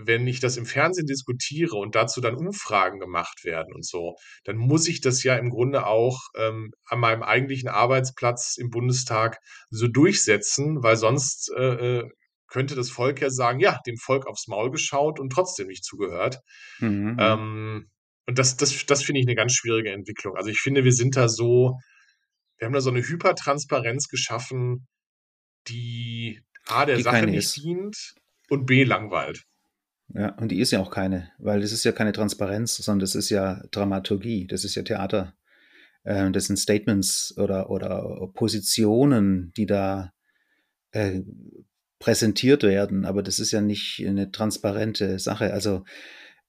wenn ich das im Fernsehen diskutiere und dazu dann Umfragen gemacht werden und so, dann muss ich das ja im Grunde auch ähm, an meinem eigentlichen Arbeitsplatz im Bundestag so durchsetzen, weil sonst äh, äh könnte das Volk ja sagen, ja, dem Volk aufs Maul geschaut und trotzdem nicht zugehört. Mhm. Ähm, und das, das, das finde ich eine ganz schwierige Entwicklung. Also ich finde, wir sind da so, wir haben da so eine Hypertransparenz geschaffen, die A, der die Sache nicht dient und B, langweilt. Ja, und die ist ja auch keine, weil das ist ja keine Transparenz, sondern das ist ja Dramaturgie, das ist ja Theater. Äh, das sind Statements oder, oder Positionen, die da äh, präsentiert werden, aber das ist ja nicht eine transparente Sache. Also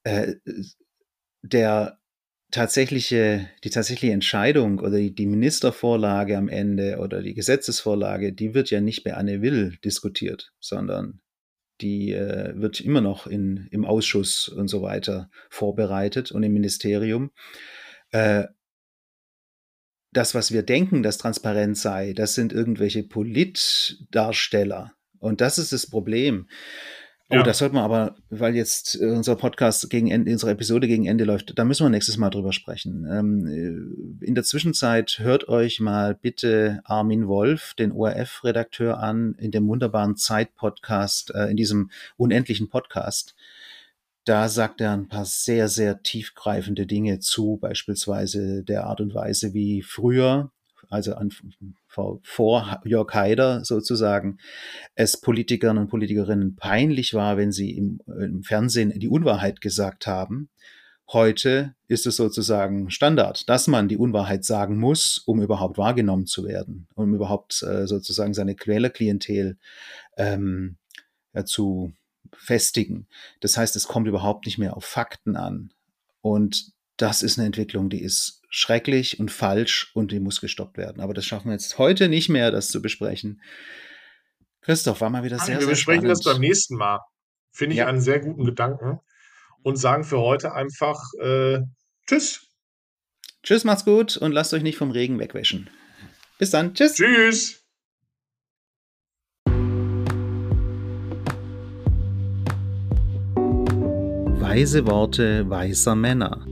äh, der tatsächliche, die tatsächliche Entscheidung oder die, die, Ministervorlage am Ende oder die Gesetzesvorlage, die wird ja nicht bei Anne Will diskutiert, sondern die äh, wird immer noch in, im Ausschuss und so weiter vorbereitet und im Ministerium. Äh, das, was wir denken, dass transparent sei, das sind irgendwelche Politdarsteller. Und das ist das Problem. Oh, ja. das sollte man aber, weil jetzt unser Podcast gegen Ende, unsere Episode gegen Ende läuft, da müssen wir nächstes Mal drüber sprechen. Ähm, äh, in der Zwischenzeit hört euch mal bitte Armin Wolf, den ORF-Redakteur, an, in dem wunderbaren Zeit-Podcast, äh, in diesem unendlichen Podcast. Da sagt er ein paar sehr, sehr tiefgreifende Dinge zu, beispielsweise der Art und Weise, wie früher also an, vor, Jörg Haider sozusagen, es Politikern und Politikerinnen peinlich war, wenn sie im, im Fernsehen die Unwahrheit gesagt haben. Heute ist es sozusagen Standard, dass man die Unwahrheit sagen muss, um überhaupt wahrgenommen zu werden, um überhaupt äh, sozusagen seine Quälerklientel ähm, ja, zu festigen. Das heißt, es kommt überhaupt nicht mehr auf Fakten an. Und das ist eine Entwicklung, die ist schrecklich und falsch und die muss gestoppt werden. Aber das schaffen wir jetzt heute nicht mehr, das zu besprechen. Christoph, war mal wieder sehr, wir sehr besprechen spannend. das beim nächsten Mal. Finde ich ja. einen sehr guten Gedanken. Und sagen für heute einfach äh, Tschüss. Tschüss, macht's gut und lasst euch nicht vom Regen wegwäschen. Bis dann. Tschüss. Tschüss. Weise Worte weiser Männer